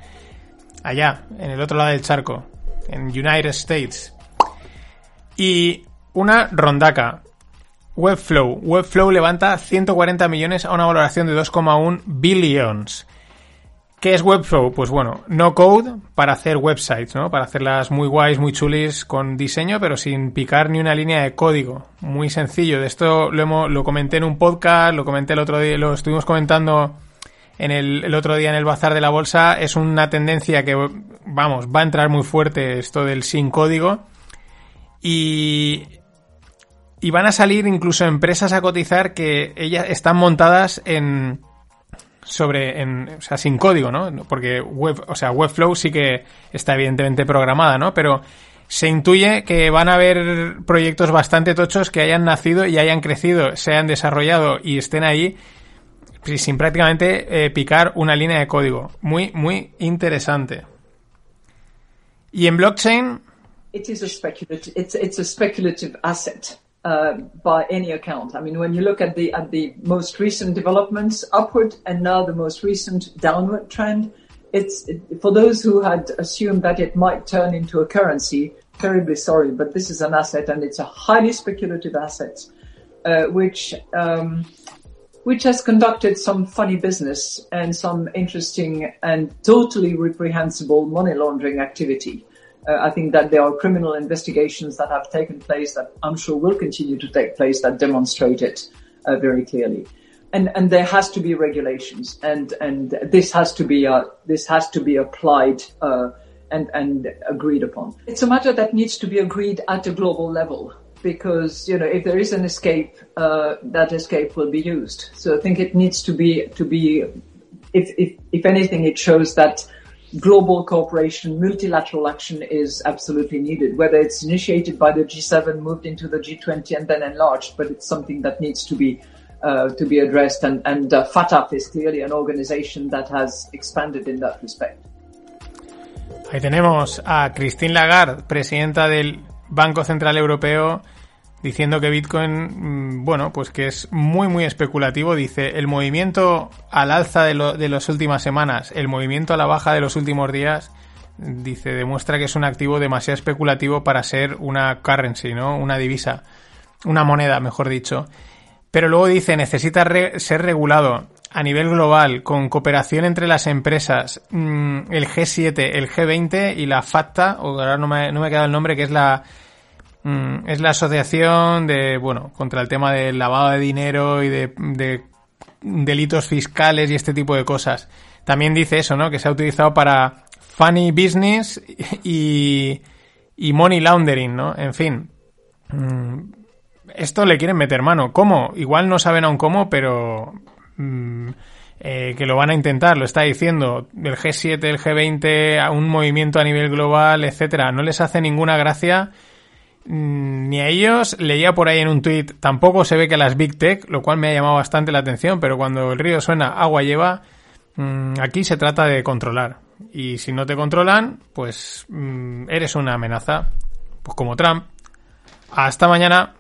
Speaker 1: allá, en el otro lado del charco, en United States. Y una rondaca. Webflow. Webflow levanta 140 millones a una valoración de 2,1 billions. ¿Qué es Webflow? Pues bueno, no code para hacer websites, ¿no? Para hacerlas muy guays, muy chulis con diseño, pero sin picar ni una línea de código. Muy sencillo. De esto lo, hemos, lo comenté en un podcast, lo comenté el otro día, lo estuvimos comentando en el, el, otro día en el bazar de la bolsa. Es una tendencia que, vamos, va a entrar muy fuerte esto del sin código. Y, y van a salir incluso empresas a cotizar que ellas están montadas en sobre, en, o sea, sin código, ¿no? Porque web, o sea, Webflow sí que está evidentemente programada, ¿no? Pero se intuye que van a haber proyectos bastante tochos que hayan nacido y hayan crecido, se hayan desarrollado y estén ahí sin prácticamente eh, picar una línea de código. Muy, muy interesante. Y en blockchain.
Speaker 6: It is a speculative. Uh, by any account. I mean, when you look at the at the most recent developments upward and now the most recent downward trend, it's it, for those who had assumed that it might turn into a currency. Terribly sorry, but this is an asset and it's a highly speculative asset, uh, which um, which has conducted some funny business and some interesting and totally reprehensible money laundering activity. Uh, I think that there are criminal investigations that have taken place that I'm sure will continue to take place that demonstrate it uh, very clearly. And, and there has to be regulations and, and this has to be, uh, this has to be applied, uh, and, and agreed upon. It's a matter that needs to be agreed at a global level because, you know, if there is an escape, uh, that escape will be used. So I think it needs to be, to be, if, if, if anything, it shows that global cooperation, multilateral action is absolutely needed, whether it's initiated by the G7, moved into the G20 and then enlarged, but it's something that needs to be uh, to be addressed and, and uh, FATF is clearly an organization that has expanded in that respect.
Speaker 1: Ahí tenemos a Christine Lagarde, presidenta del Banco Central Europeo, diciendo que Bitcoin, mm, bueno, pues que es muy, muy especulativo. Dice, el movimiento al alza de, de las últimas semanas, el movimiento a la baja de los últimos días, dice, demuestra que es un activo demasiado especulativo para ser una currency, ¿no? Una divisa, una moneda, mejor dicho. Pero luego dice, necesita ser regulado a nivel global, con cooperación entre las empresas, mm, el G7, el G20 y la FATTA, o ahora no me, no me ha quedado el nombre, que es la, Mm, es la asociación de, bueno, contra el tema del lavado de dinero y de, delitos fiscales y este tipo de cosas. También dice eso, ¿no? Que se ha utilizado para funny business y, y money laundering, ¿no? En fin. Mm, esto le quieren meter mano. ¿Cómo? Igual no saben aún cómo, pero mm, eh, que lo van a intentar, lo está diciendo el G7, el G20, a un movimiento a nivel global, etcétera, no les hace ninguna gracia ni a ellos. Leía por ahí en un tuit, tampoco se ve que las Big Tech, lo cual me ha llamado bastante la atención, pero cuando el río suena, agua lleva, mm, aquí se trata de controlar. Y si no te controlan, pues mm, eres una amenaza. Pues como Trump. Hasta mañana.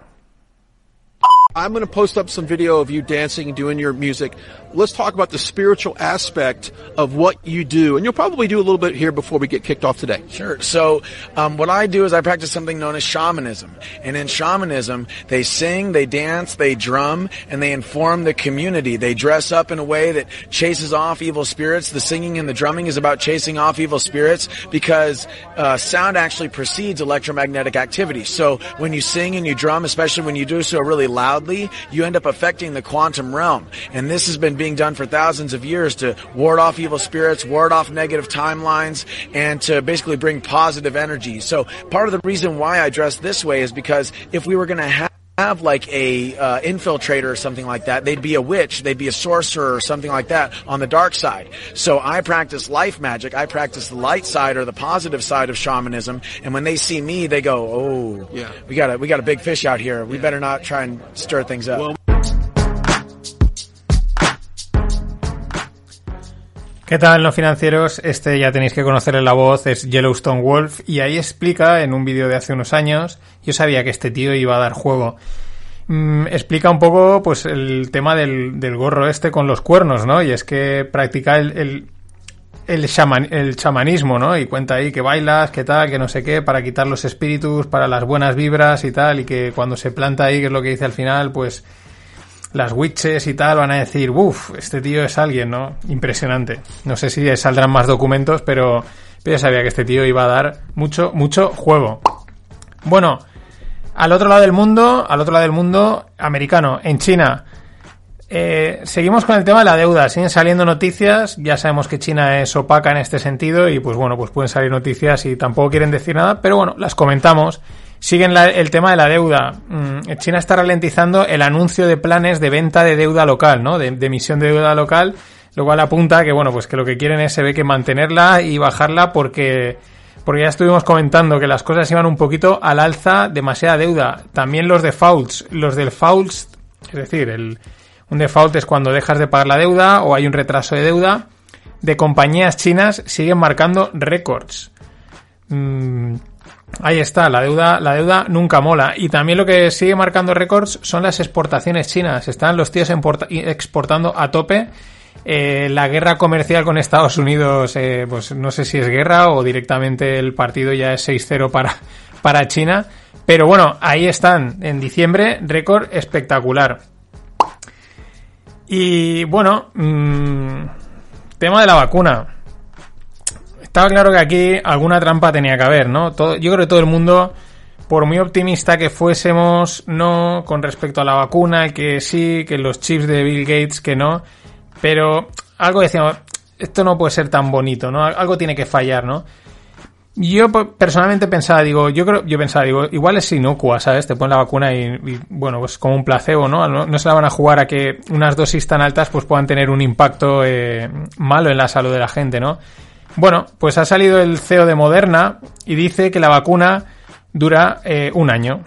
Speaker 7: I'm post up some video of you dancing doing your music. Let's talk about the spiritual aspect of what you do. And you'll probably do a little bit here before we get kicked off today.
Speaker 8: Sure. So, um, what I do is I practice something known as shamanism. And in shamanism, they sing, they dance, they drum, and they inform the community. They dress up in a way that chases off evil spirits. The singing and the drumming is about chasing off evil spirits because uh, sound actually precedes electromagnetic activity. So, when you sing and you drum, especially when you do so really loudly, you end up affecting the quantum realm. And this has been being done for thousands of years to ward off evil spirits, ward off negative timelines, and to basically bring positive energy. So part of the reason why I dress this way is because if we were going to have have like a uh, infiltrator or something like that. They'd be a witch, they'd be a sorcerer or something like that on the dark side. So I practice life magic. I practice the light side or the positive side of shamanism. And when they see me, they go, "Oh, yeah, we got a we got a big fish out here. We better not try and stir things up." Well,
Speaker 1: ¿Qué tal, no financieros? Este ya tenéis que conocerle la voz, es Yellowstone Wolf, y ahí explica en un vídeo de hace unos años, yo sabía que este tío iba a dar juego. Mm, explica un poco, pues, el tema del, del, gorro este con los cuernos, ¿no? Y es que practica el, el, el, el chamanismo, ¿no? Y cuenta ahí que bailas, que tal, que no sé qué, para quitar los espíritus, para las buenas vibras y tal, y que cuando se planta ahí, que es lo que dice al final, pues las witches y tal van a decir, uff, este tío es alguien, ¿no? Impresionante. No sé si saldrán más documentos, pero, ya sabía que este tío iba a dar mucho, mucho juego. Bueno, al otro lado del mundo, al otro lado del mundo, americano, en China. Eh, seguimos con el tema de la deuda. Siguen saliendo noticias. Ya sabemos que China es opaca en este sentido y pues bueno, pues pueden salir noticias y tampoco quieren decir nada, pero bueno, las comentamos. Siguen el tema de la deuda. Mm, China está ralentizando el anuncio de planes de venta de deuda local, ¿no? De, emisión de deuda local, lo cual apunta que, bueno, pues que lo que quieren es, se ve que mantenerla y bajarla porque, porque ya estuvimos comentando que las cosas iban un poquito al alza, demasiada deuda. También los defaults, los defaults, es decir, el, un default es cuando dejas de pagar la deuda o hay un retraso de deuda, de compañías chinas siguen marcando récords. Mm, Ahí está, la deuda, la deuda nunca mola. Y también lo que sigue marcando récords son las exportaciones chinas. Están los tíos exportando a tope. Eh, la guerra comercial con Estados Unidos, eh, pues no sé si es guerra o directamente el partido ya es 6-0 para, para China. Pero bueno, ahí están, en diciembre, récord espectacular. Y bueno, mmm, tema de la vacuna estaba claro que aquí alguna trampa tenía que haber, ¿no? Yo creo que todo el mundo, por muy optimista que fuésemos, no, con respecto a la vacuna, que sí, que los chips de Bill Gates, que no, pero algo decíamos, esto no puede ser tan bonito, ¿no? Algo tiene que fallar, ¿no? Yo personalmente pensaba, digo, yo creo, yo pensaba, digo, igual es inocua, ¿sabes? Te ponen la vacuna y, bueno, pues como un placebo, ¿no? ¿no? se la van a jugar a que unas dosis tan altas pues puedan tener un impacto eh, malo en la salud de la gente, ¿no? Bueno, pues ha salido el CEO de Moderna y dice que la vacuna dura eh, un año.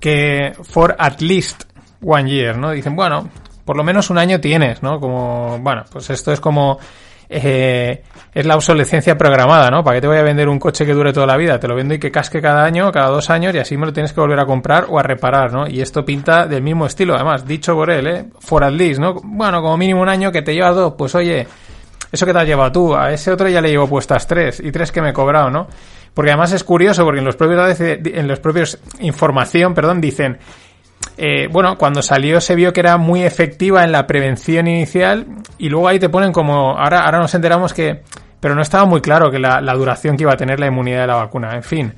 Speaker 1: Que for at least one year, ¿no? Dicen, bueno, por lo menos un año tienes, ¿no? Como, bueno, pues esto es como... Eh, es la obsolescencia programada, ¿no? ¿Para qué te voy a vender un coche que dure toda la vida? Te lo vendo y que casque cada año, cada dos años, y así me lo tienes que volver a comprar o a reparar, ¿no? Y esto pinta del mismo estilo, además, dicho por él, ¿eh? For at least, ¿no? Bueno, como mínimo un año que te lleva dos, pues oye, eso que te has llevado tú, a ese otro ya le llevo puestas tres y tres que me he cobrado, ¿no? Porque además es curioso porque en los propios, en los propios información, perdón, dicen, eh, bueno, cuando salió se vio que era muy efectiva en la prevención inicial y luego ahí te ponen como, ahora, ahora nos enteramos que, pero no estaba muy claro que la, la duración que iba a tener la inmunidad de la vacuna. En fin,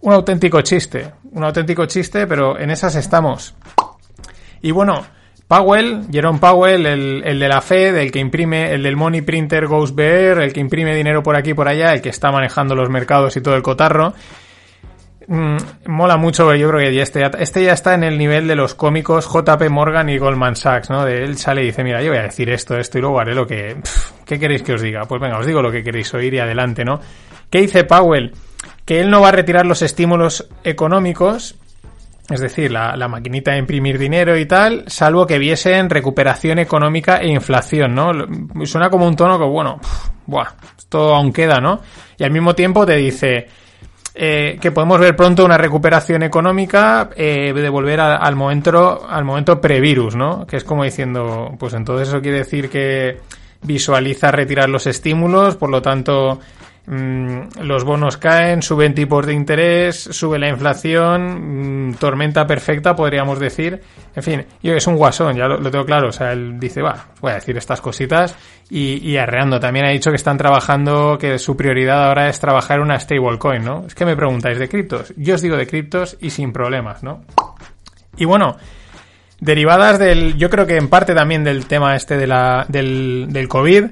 Speaker 1: un auténtico chiste, un auténtico chiste, pero en esas estamos. Y bueno, Powell, Jerome Powell, el, el, de la Fed, el que imprime, el del Money Printer Goes Bear, el que imprime dinero por aquí y por allá, el que está manejando los mercados y todo el cotarro, mm, mola mucho, yo creo que este, este ya está en el nivel de los cómicos JP Morgan y Goldman Sachs, ¿no? De él sale y dice, mira, yo voy a decir esto, esto y luego haré lo que... ¿Qué queréis que os diga? Pues venga, os digo lo que queréis oír y adelante, ¿no? ¿Qué dice Powell? Que él no va a retirar los estímulos económicos, es decir, la, la maquinita de imprimir dinero y tal, salvo que viesen recuperación económica e inflación, ¿no? Suena como un tono que, bueno, pff, buah, esto aún queda, ¿no? Y al mismo tiempo te dice eh, que podemos ver pronto una recuperación económica eh, de volver a- al momento al momento previrus, ¿no? Que es como diciendo, pues entonces eso quiere decir que visualiza retirar los estímulos, por lo tanto los bonos caen, suben tipos de interés, sube la inflación, mm, tormenta perfecta, podríamos decir. En fin, yo es un guasón, ya lo, lo tengo claro. O sea, él dice, va, voy a decir estas cositas y, y arreando. También ha dicho que están trabajando, que su prioridad ahora es trabajar una stablecoin, ¿no? Es que me preguntáis de criptos. Yo os digo de criptos y sin problemas, ¿no? Y bueno, derivadas del, yo creo que en parte también del tema este de la, del, del COVID,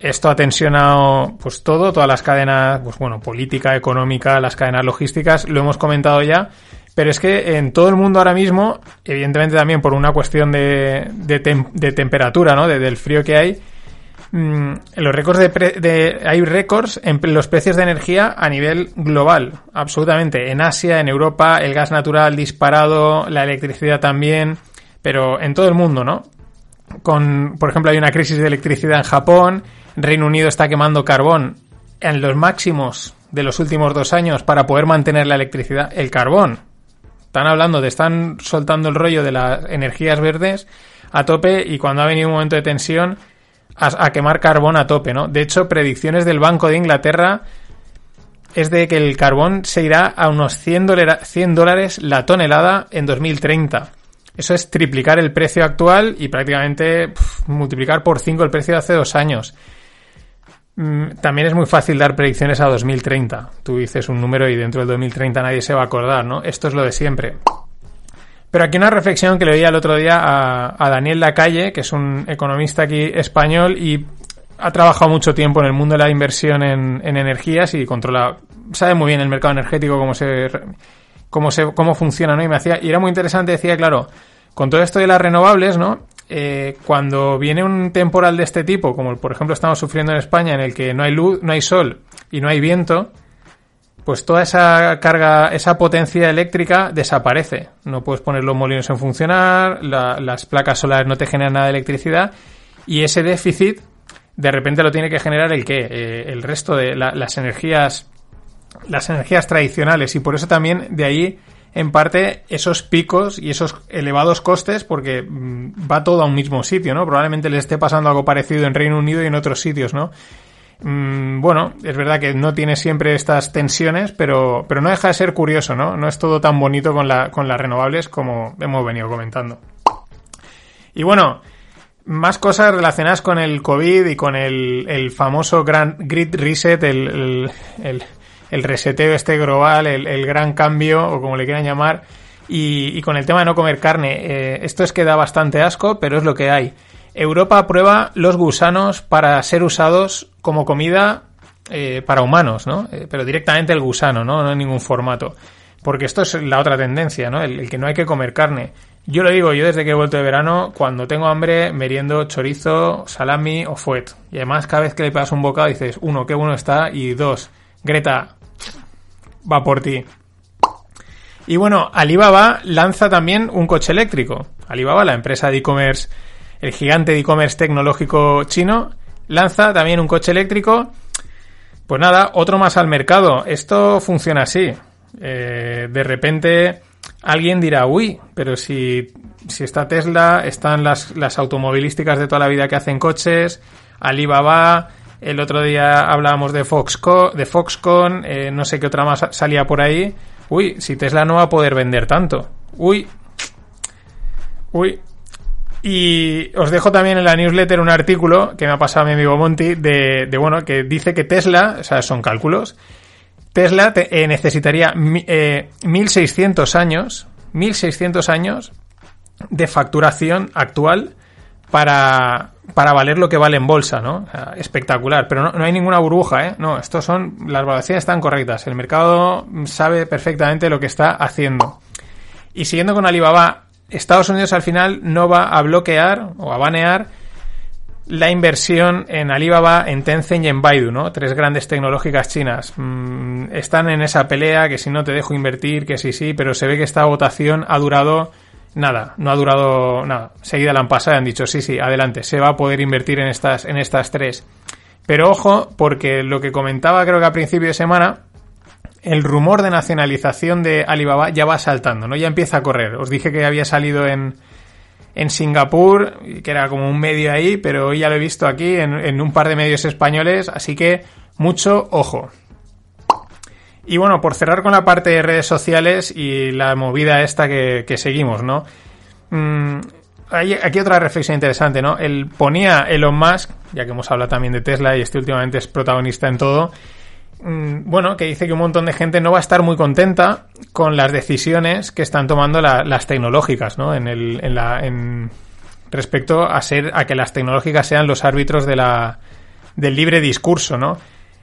Speaker 1: esto ha tensionado pues todo, todas las cadenas, pues bueno, política, económica, las cadenas logísticas, lo hemos comentado ya, pero es que en todo el mundo ahora mismo, evidentemente también por una cuestión de, de, tem- de temperatura, ¿no? De- del frío que hay, mm, los récords de, pre- de- hay récords en los precios de energía a nivel global, absolutamente. En Asia, en Europa, el gas natural disparado, la electricidad también, pero en todo el mundo, ¿no? Con, por ejemplo, hay una crisis de electricidad en Japón, Reino Unido está quemando carbón en los máximos de los últimos dos años para poder mantener la electricidad, el carbón. Están hablando de, están soltando el rollo de las energías verdes a tope y cuando ha venido un momento de tensión a, quemar carbón a tope, ¿no? De hecho, predicciones del Banco de Inglaterra es de que el carbón se irá a unos 100, dolara- 100 dólares la tonelada en 2030. Eso es triplicar el precio actual y prácticamente multiplicar por 5 el precio de hace dos años. Mm, También es muy fácil dar predicciones a 2030. Tú dices un número y dentro del 2030 nadie se va a acordar, ¿no? Esto es lo de siempre. Pero aquí una reflexión que le oí el otro día a, a Daniel Lacalle, que es un economista aquí español y ha trabajado mucho tiempo en el mundo de la inversión en, en energías y controla, sabe muy bien el mercado energético, cómo se, cómo se, cómo funciona, ¿no? Y me hacía, y era muy interesante, decía, claro, con todo esto de las renovables, ¿no? Eh, cuando viene un temporal de este tipo, como por ejemplo estamos sufriendo en España, en el que no hay luz, no hay sol y no hay viento, pues toda esa carga, esa potencia eléctrica desaparece. No puedes poner los molinos en funcionar, la- las placas solares no te generan nada de electricidad y ese déficit de repente lo tiene que generar el que el resto de la- las energías las energías tradicionales y por eso también de ahí en parte esos picos y esos elevados costes porque mm, va todo a un mismo sitio, ¿no? Probablemente les esté pasando algo parecido en Reino Unido y en otros sitios, ¿no? Mm, bueno, es verdad que no tiene siempre estas tensiones, pero, pero no deja de ser curioso, ¿no? No es todo tan bonito con, la, con las renovables como hemos venido comentando. Y bueno, más cosas relacionadas con el COVID y con el, el famoso gran grid reset, el, el- el reseteo este global, el, el gran cambio, o como le quieran llamar, y, y con el tema de no comer carne. Eh, esto es que da bastante asco, pero es lo que hay. Europa aprueba los gusanos para ser usados como comida eh, para humanos, ¿no? Eh, pero directamente el gusano, ¿no? No en ningún formato. Porque esto es la otra tendencia, ¿no? El, que no hay que comer carne. Yo lo digo, yo desde que he vuelto de verano, cuando tengo hambre, meriendo chorizo, salami o fuet. Y además, cada vez que le pegas un bocado dices, uno, qué bueno está, y dos, Greta, va por ti. Y bueno, Alibaba lanza también un coche eléctrico. Alibaba, la empresa de e-commerce, el gigante de e-commerce tecnológico chino, lanza también un coche eléctrico. Pues nada, otro más al mercado. Esto funciona así. Eh, de repente alguien dirá, uy, pero si, si está Tesla, están las, las automovilísticas de toda la vida que hacen coches, Alibaba, el otro día hablábamos de, Foxco, de Foxconn, eh, no sé qué otra más salía por ahí. Uy, si Tesla no va a poder vender tanto. Uy. Uy. Y os dejo también en la newsletter un artículo que me ha pasado mi amigo Monty de, bueno, que dice que Tesla, o sea, son cálculos, Tesla te- eh, necesitaría eh, 1600 años, 1600 años de facturación actual para, para valer lo que vale en bolsa, ¿no? espectacular, pero no, no, hay ninguna burbuja, ¿eh? No, estos son, las valoraciones están correctas, el mercado sabe perfectamente lo que está haciendo. Y siguiendo con Alibaba, Estados Unidos al final no va a bloquear o a banear la inversión en Alibaba, en Tencent y en Baidu, ¿no? Tres grandes tecnológicas chinas. Mm, están en esa pelea que si no te dejo invertir, que sí, sí, pero se ve que esta votación ha durado nada, no ha durado nada. Seguida la han pasado y han dicho, sí, sí, adelante, se va a poder invertir en estas, en estas tres. Pero ojo, porque lo que comentaba creo que a principio de semana, el rumor de nacionalización de Alibaba ya va saltando, ¿no? Ya empieza a correr. Os dije que había salido en, en Singapur, que era como un medio ahí, pero hoy ya lo he visto aquí en, en un par de medios españoles, así que mucho ojo. Y bueno, por cerrar con la parte de redes sociales y la movida esta que, seguimos, ¿no? Mm, hay aquí otra reflexión interesante, ¿no? Él ponía Elon Musk, ya que hemos hablado también de Tesla y este últimamente es protagonista en todo, mm, bueno, que dice que un montón de gente no va a estar muy contenta con las decisiones que están tomando las tecnológicas, ¿no? En, el, en la, en, respecto a ser, a que las tecnológicas sean los árbitros de la, del libre discurso, ¿no?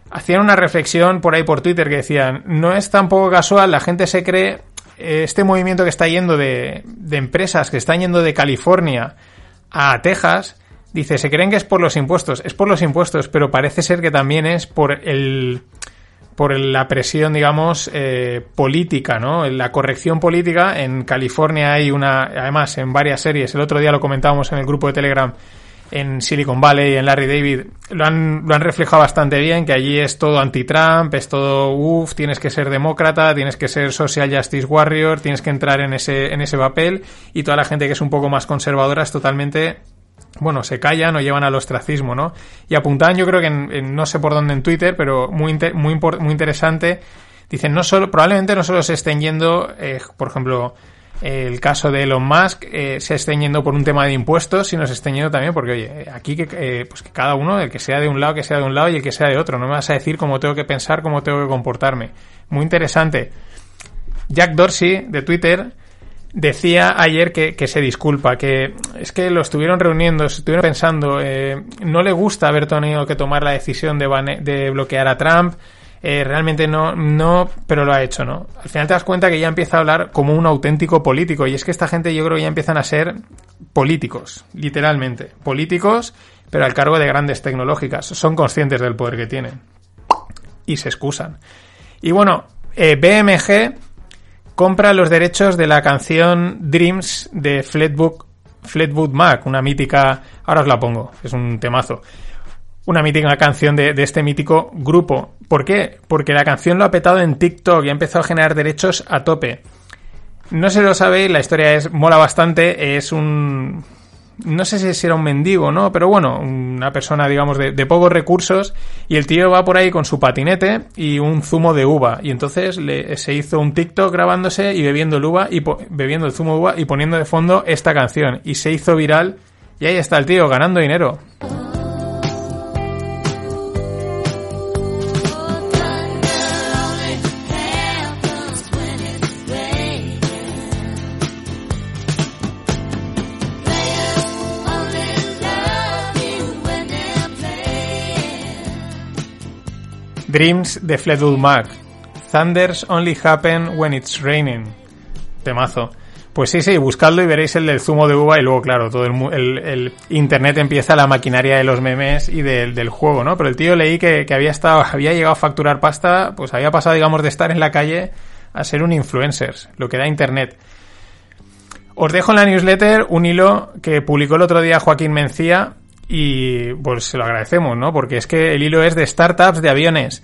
Speaker 1: Hacían una reflexión por ahí por Twitter que decían, no es tampoco casual, la gente se cree eh, este movimiento que está yendo de, de empresas que están yendo de California a Texas, dice, se creen que es por los impuestos, es por los impuestos, pero parece ser que también es por el por la presión, digamos, eh, política, ¿no? La corrección política. En California hay una, además, en varias series, el otro día lo comentábamos en el grupo de Telegram, en Silicon Valley, en Larry David, lo han, lo han reflejado bastante bien, que allí es todo anti-Trump, es todo, uff, tienes que ser demócrata, tienes que ser social justice warrior, tienes que entrar en ese, en ese papel, y toda la gente que es un poco más conservadora es totalmente bueno, se callan o llevan al ostracismo, ¿no? Y apuntaban, yo creo que en, no sé por dónde en Twitter, pero muy, muy, muy interesante. Dicen, no solo, probablemente no solo se estén yendo, eh, por ejemplo, el caso de Elon Musk eh, se está yendo por un tema de impuestos, sino se está yendo también porque, oye, aquí que, eh, pues que cada uno, el que sea de un lado, que sea de un lado y el que sea de otro. No me vas a decir cómo tengo que pensar, cómo tengo que comportarme. Muy interesante. Jack Dorsey, de Twitter, decía ayer que, que se disculpa, que es que lo estuvieron reuniendo, estuvieron pensando, eh, no le gusta haber tenido que tomar la decisión de, de bloquear a Trump, eh, realmente no, no, pero lo ha hecho, ¿no? Al final te das cuenta que ya empieza a hablar como un auténtico político y es que esta gente yo creo que ya empiezan a ser políticos, literalmente, políticos, pero al cargo de grandes tecnológicas, son conscientes del poder que tienen y se excusan. Y bueno, eh, BMG compra los derechos de la canción Dreams de Fleetwood, Fleetwood Mac, una mítica, ahora os la pongo, es un temazo una mítica canción de, este mítico grupo. ¿Por qué? Porque la canción lo ha petado en TikTok y ha empezado a generar derechos a tope. No se lo sabéis, la historia es mola bastante, es un no sé si era un mendigo, ¿no? Pero bueno, una persona, digamos, de, pocos recursos. Y el tío va por ahí con su patinete y un zumo de uva. Y entonces le, se hizo un TikTok grabándose y bebiendo el uva y bebiendo el zumo de uva y poniendo de fondo esta canción. Y se hizo viral. Y ahí está el tío ganando dinero. Dreams de Fleetwood Mac. Thunders only happen when it's raining. Temazo. Pues sí, sí, buscadlo y veréis el del zumo de uva y luego, claro, todo el, internet empieza la maquinaria de los memes y del juego, ¿no? Pero el tío leí que, había estado, había llegado a facturar pasta, pues había pasado, digamos, de estar en la calle a ser un influencer, lo que da internet. Os dejo en la newsletter un hilo que publicó el otro día Joaquín Mencía y pues se lo agradecemos, ¿no? Porque es que el hilo es de startups de aviones.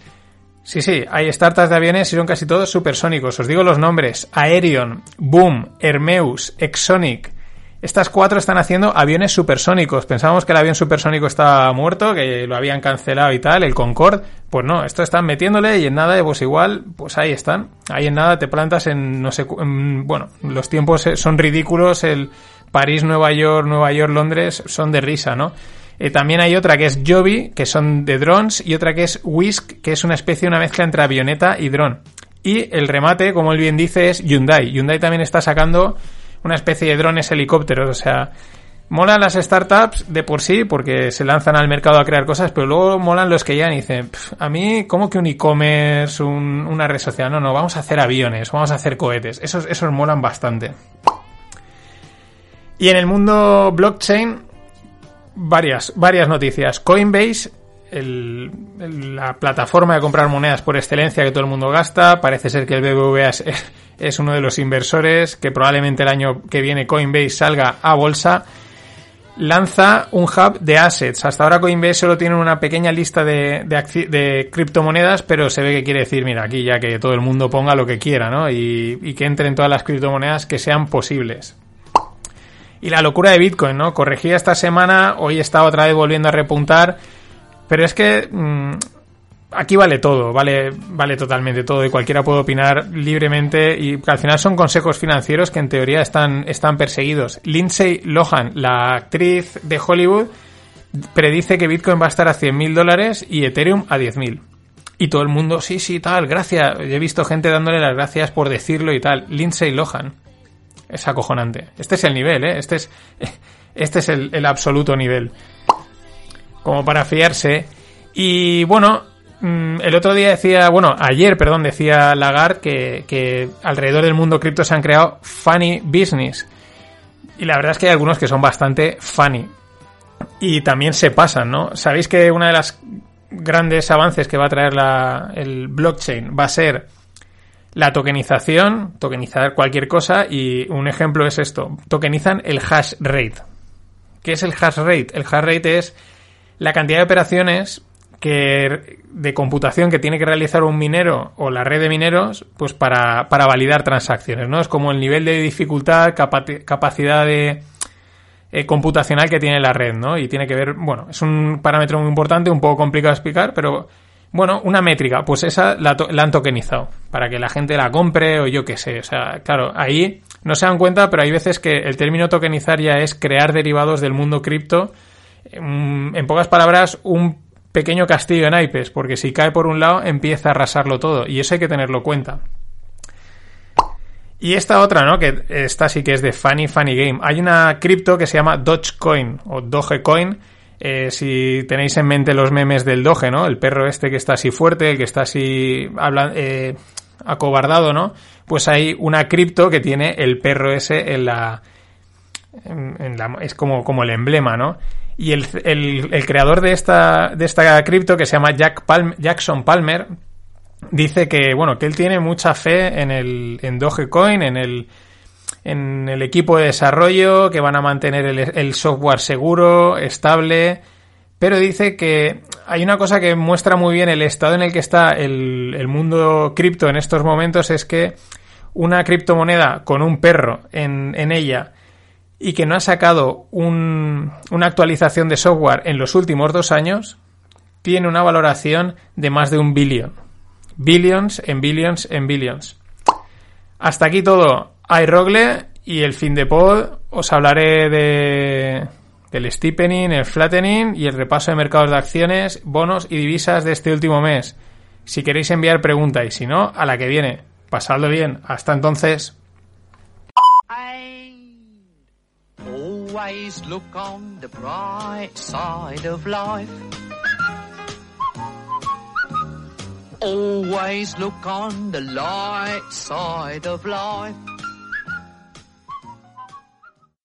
Speaker 1: Sí, sí, hay startups de aviones y son casi todos supersónicos. Os digo los nombres. Aerion, Boom, Hermeus, Exonic. Estas cuatro están haciendo aviones supersónicos. Pensábamos que el avión supersónico estaba muerto, que lo habían cancelado y tal, el Concorde. Pues no, esto están metiéndole y en nada, pues igual, pues ahí están. Ahí en nada te plantas en, no sé, bueno, los tiempos son ridículos. El París, Nueva York, Nueva York, Londres son de risa, ¿no? Eh, también hay otra que es Joby, que son de drones, y otra que es Whisk, que es una especie, una mezcla entre avioneta y dron. Y el remate, como él bien dice, es Hyundai. Hyundai también está sacando una especie de drones helicópteros, o sea, Molan las startups de por sí porque se lanzan al mercado a crear cosas, pero luego molan los que ya dicen, a mí, ¿cómo que un e-commerce, una red social? No, no, vamos a hacer aviones, vamos a hacer cohetes. Esos, esos molan bastante. Y en el mundo blockchain, varias, varias noticias. Coinbase, la plataforma de comprar monedas por excelencia que todo el mundo gasta, parece ser que el BBVA es, uno de los inversores, que probablemente el año que viene Coinbase salga a bolsa lanza un hub de assets. Hasta ahora Coinbase solo tiene una pequeña lista de, criptomonedas, pero se ve que quiere decir, mira, aquí ya que todo el mundo ponga lo que quiera, ¿no? Y que entren todas las criptomonedas que sean posibles. Y la locura de Bitcoin, ¿no? Corregía esta semana, hoy está otra vez volviendo a repuntar, pero es que mm, aquí vale todo, vale, vale totalmente todo y cualquiera puede opinar libremente y al final son consejos financieros que en teoría están, están perseguidos. Lindsay Lohan, la actriz de Hollywood, predice que Bitcoin va a estar a 100.000 dólares y Ethereum a 10.000. Y todo el mundo, sí, sí, tal, gracias. He visto gente dándole las gracias por decirlo y tal. Lindsay Lohan. Es acojonante. Este es el nivel, ¿eh? Este es, este es el, absoluto nivel. Como para fiarse. Y bueno, Mm, el otro día decía, bueno, ayer, perdón, decía Lagarde que, que alrededor del mundo cripto se han creado funny business. Y la verdad es que hay algunos que son bastante funny. Y también se pasan, ¿no? Sabéis que una de las grandes avances que va a traer la, el blockchain va a ser la tokenización, tokenizar cualquier cosa, y un ejemplo es esto, tokenizan el hash rate. ¿Qué es el hash rate? El hash rate es la cantidad de operaciones que de computación que tiene que realizar un minero o la red de mineros pues para, validar transacciones, ¿no? Es como el nivel de dificultad, capacidad de eh, computacional que tiene la red, ¿no? Y tiene que ver, bueno, es un parámetro muy importante, un poco complicado de explicar, pero bueno, una métrica, pues esa la, han tokenizado para que la gente la compre o yo qué sé, o sea, claro, ahí no se dan cuenta, pero hay veces que el término tokenizar ya es crear derivados del mundo cripto en pocas palabras, un pequeño castillo en naipes, porque si cae por un lado empieza a arrasarlo todo, y eso hay que tenerlo en cuenta. Y esta otra, ¿no? Que esta sí que es de Funny Funny Game. Hay una cripto que se llama Dogecoin o Dogecoin. Eh, si tenéis en mente los memes del Doge, ¿no? El perro este que está así fuerte, el que está así eh, acobardado, ¿no? Pues hay una cripto que tiene el perro ese en la, en la es como, como el emblema, ¿no? Y el, el, creador de esta, de esta cripto, que se llama Jack Jackson Palmer, dice que, bueno, que él tiene mucha fe en el en Dogecoin, en el, en el equipo de desarrollo, que van a mantener el, software seguro, estable, pero dice que hay una cosa que muestra muy bien el estado en el que está el, mundo cripto en estos momentos, es que una criptomoneda con un perro en, en ella, y que no ha sacado una actualización de software en los últimos dos años, tiene una valoración de más de un billón. Billions en billions en billions. Hasta aquí todo. Hay Rogle y el fin de pod. Os hablaré de, del steepening, el flattening y el repaso de mercados de acciones, bonos y divisas de este último mes. Si queréis enviar pregunta y si no, a la que viene. Pasadlo bien. Hasta entonces. Always look on the light side of life.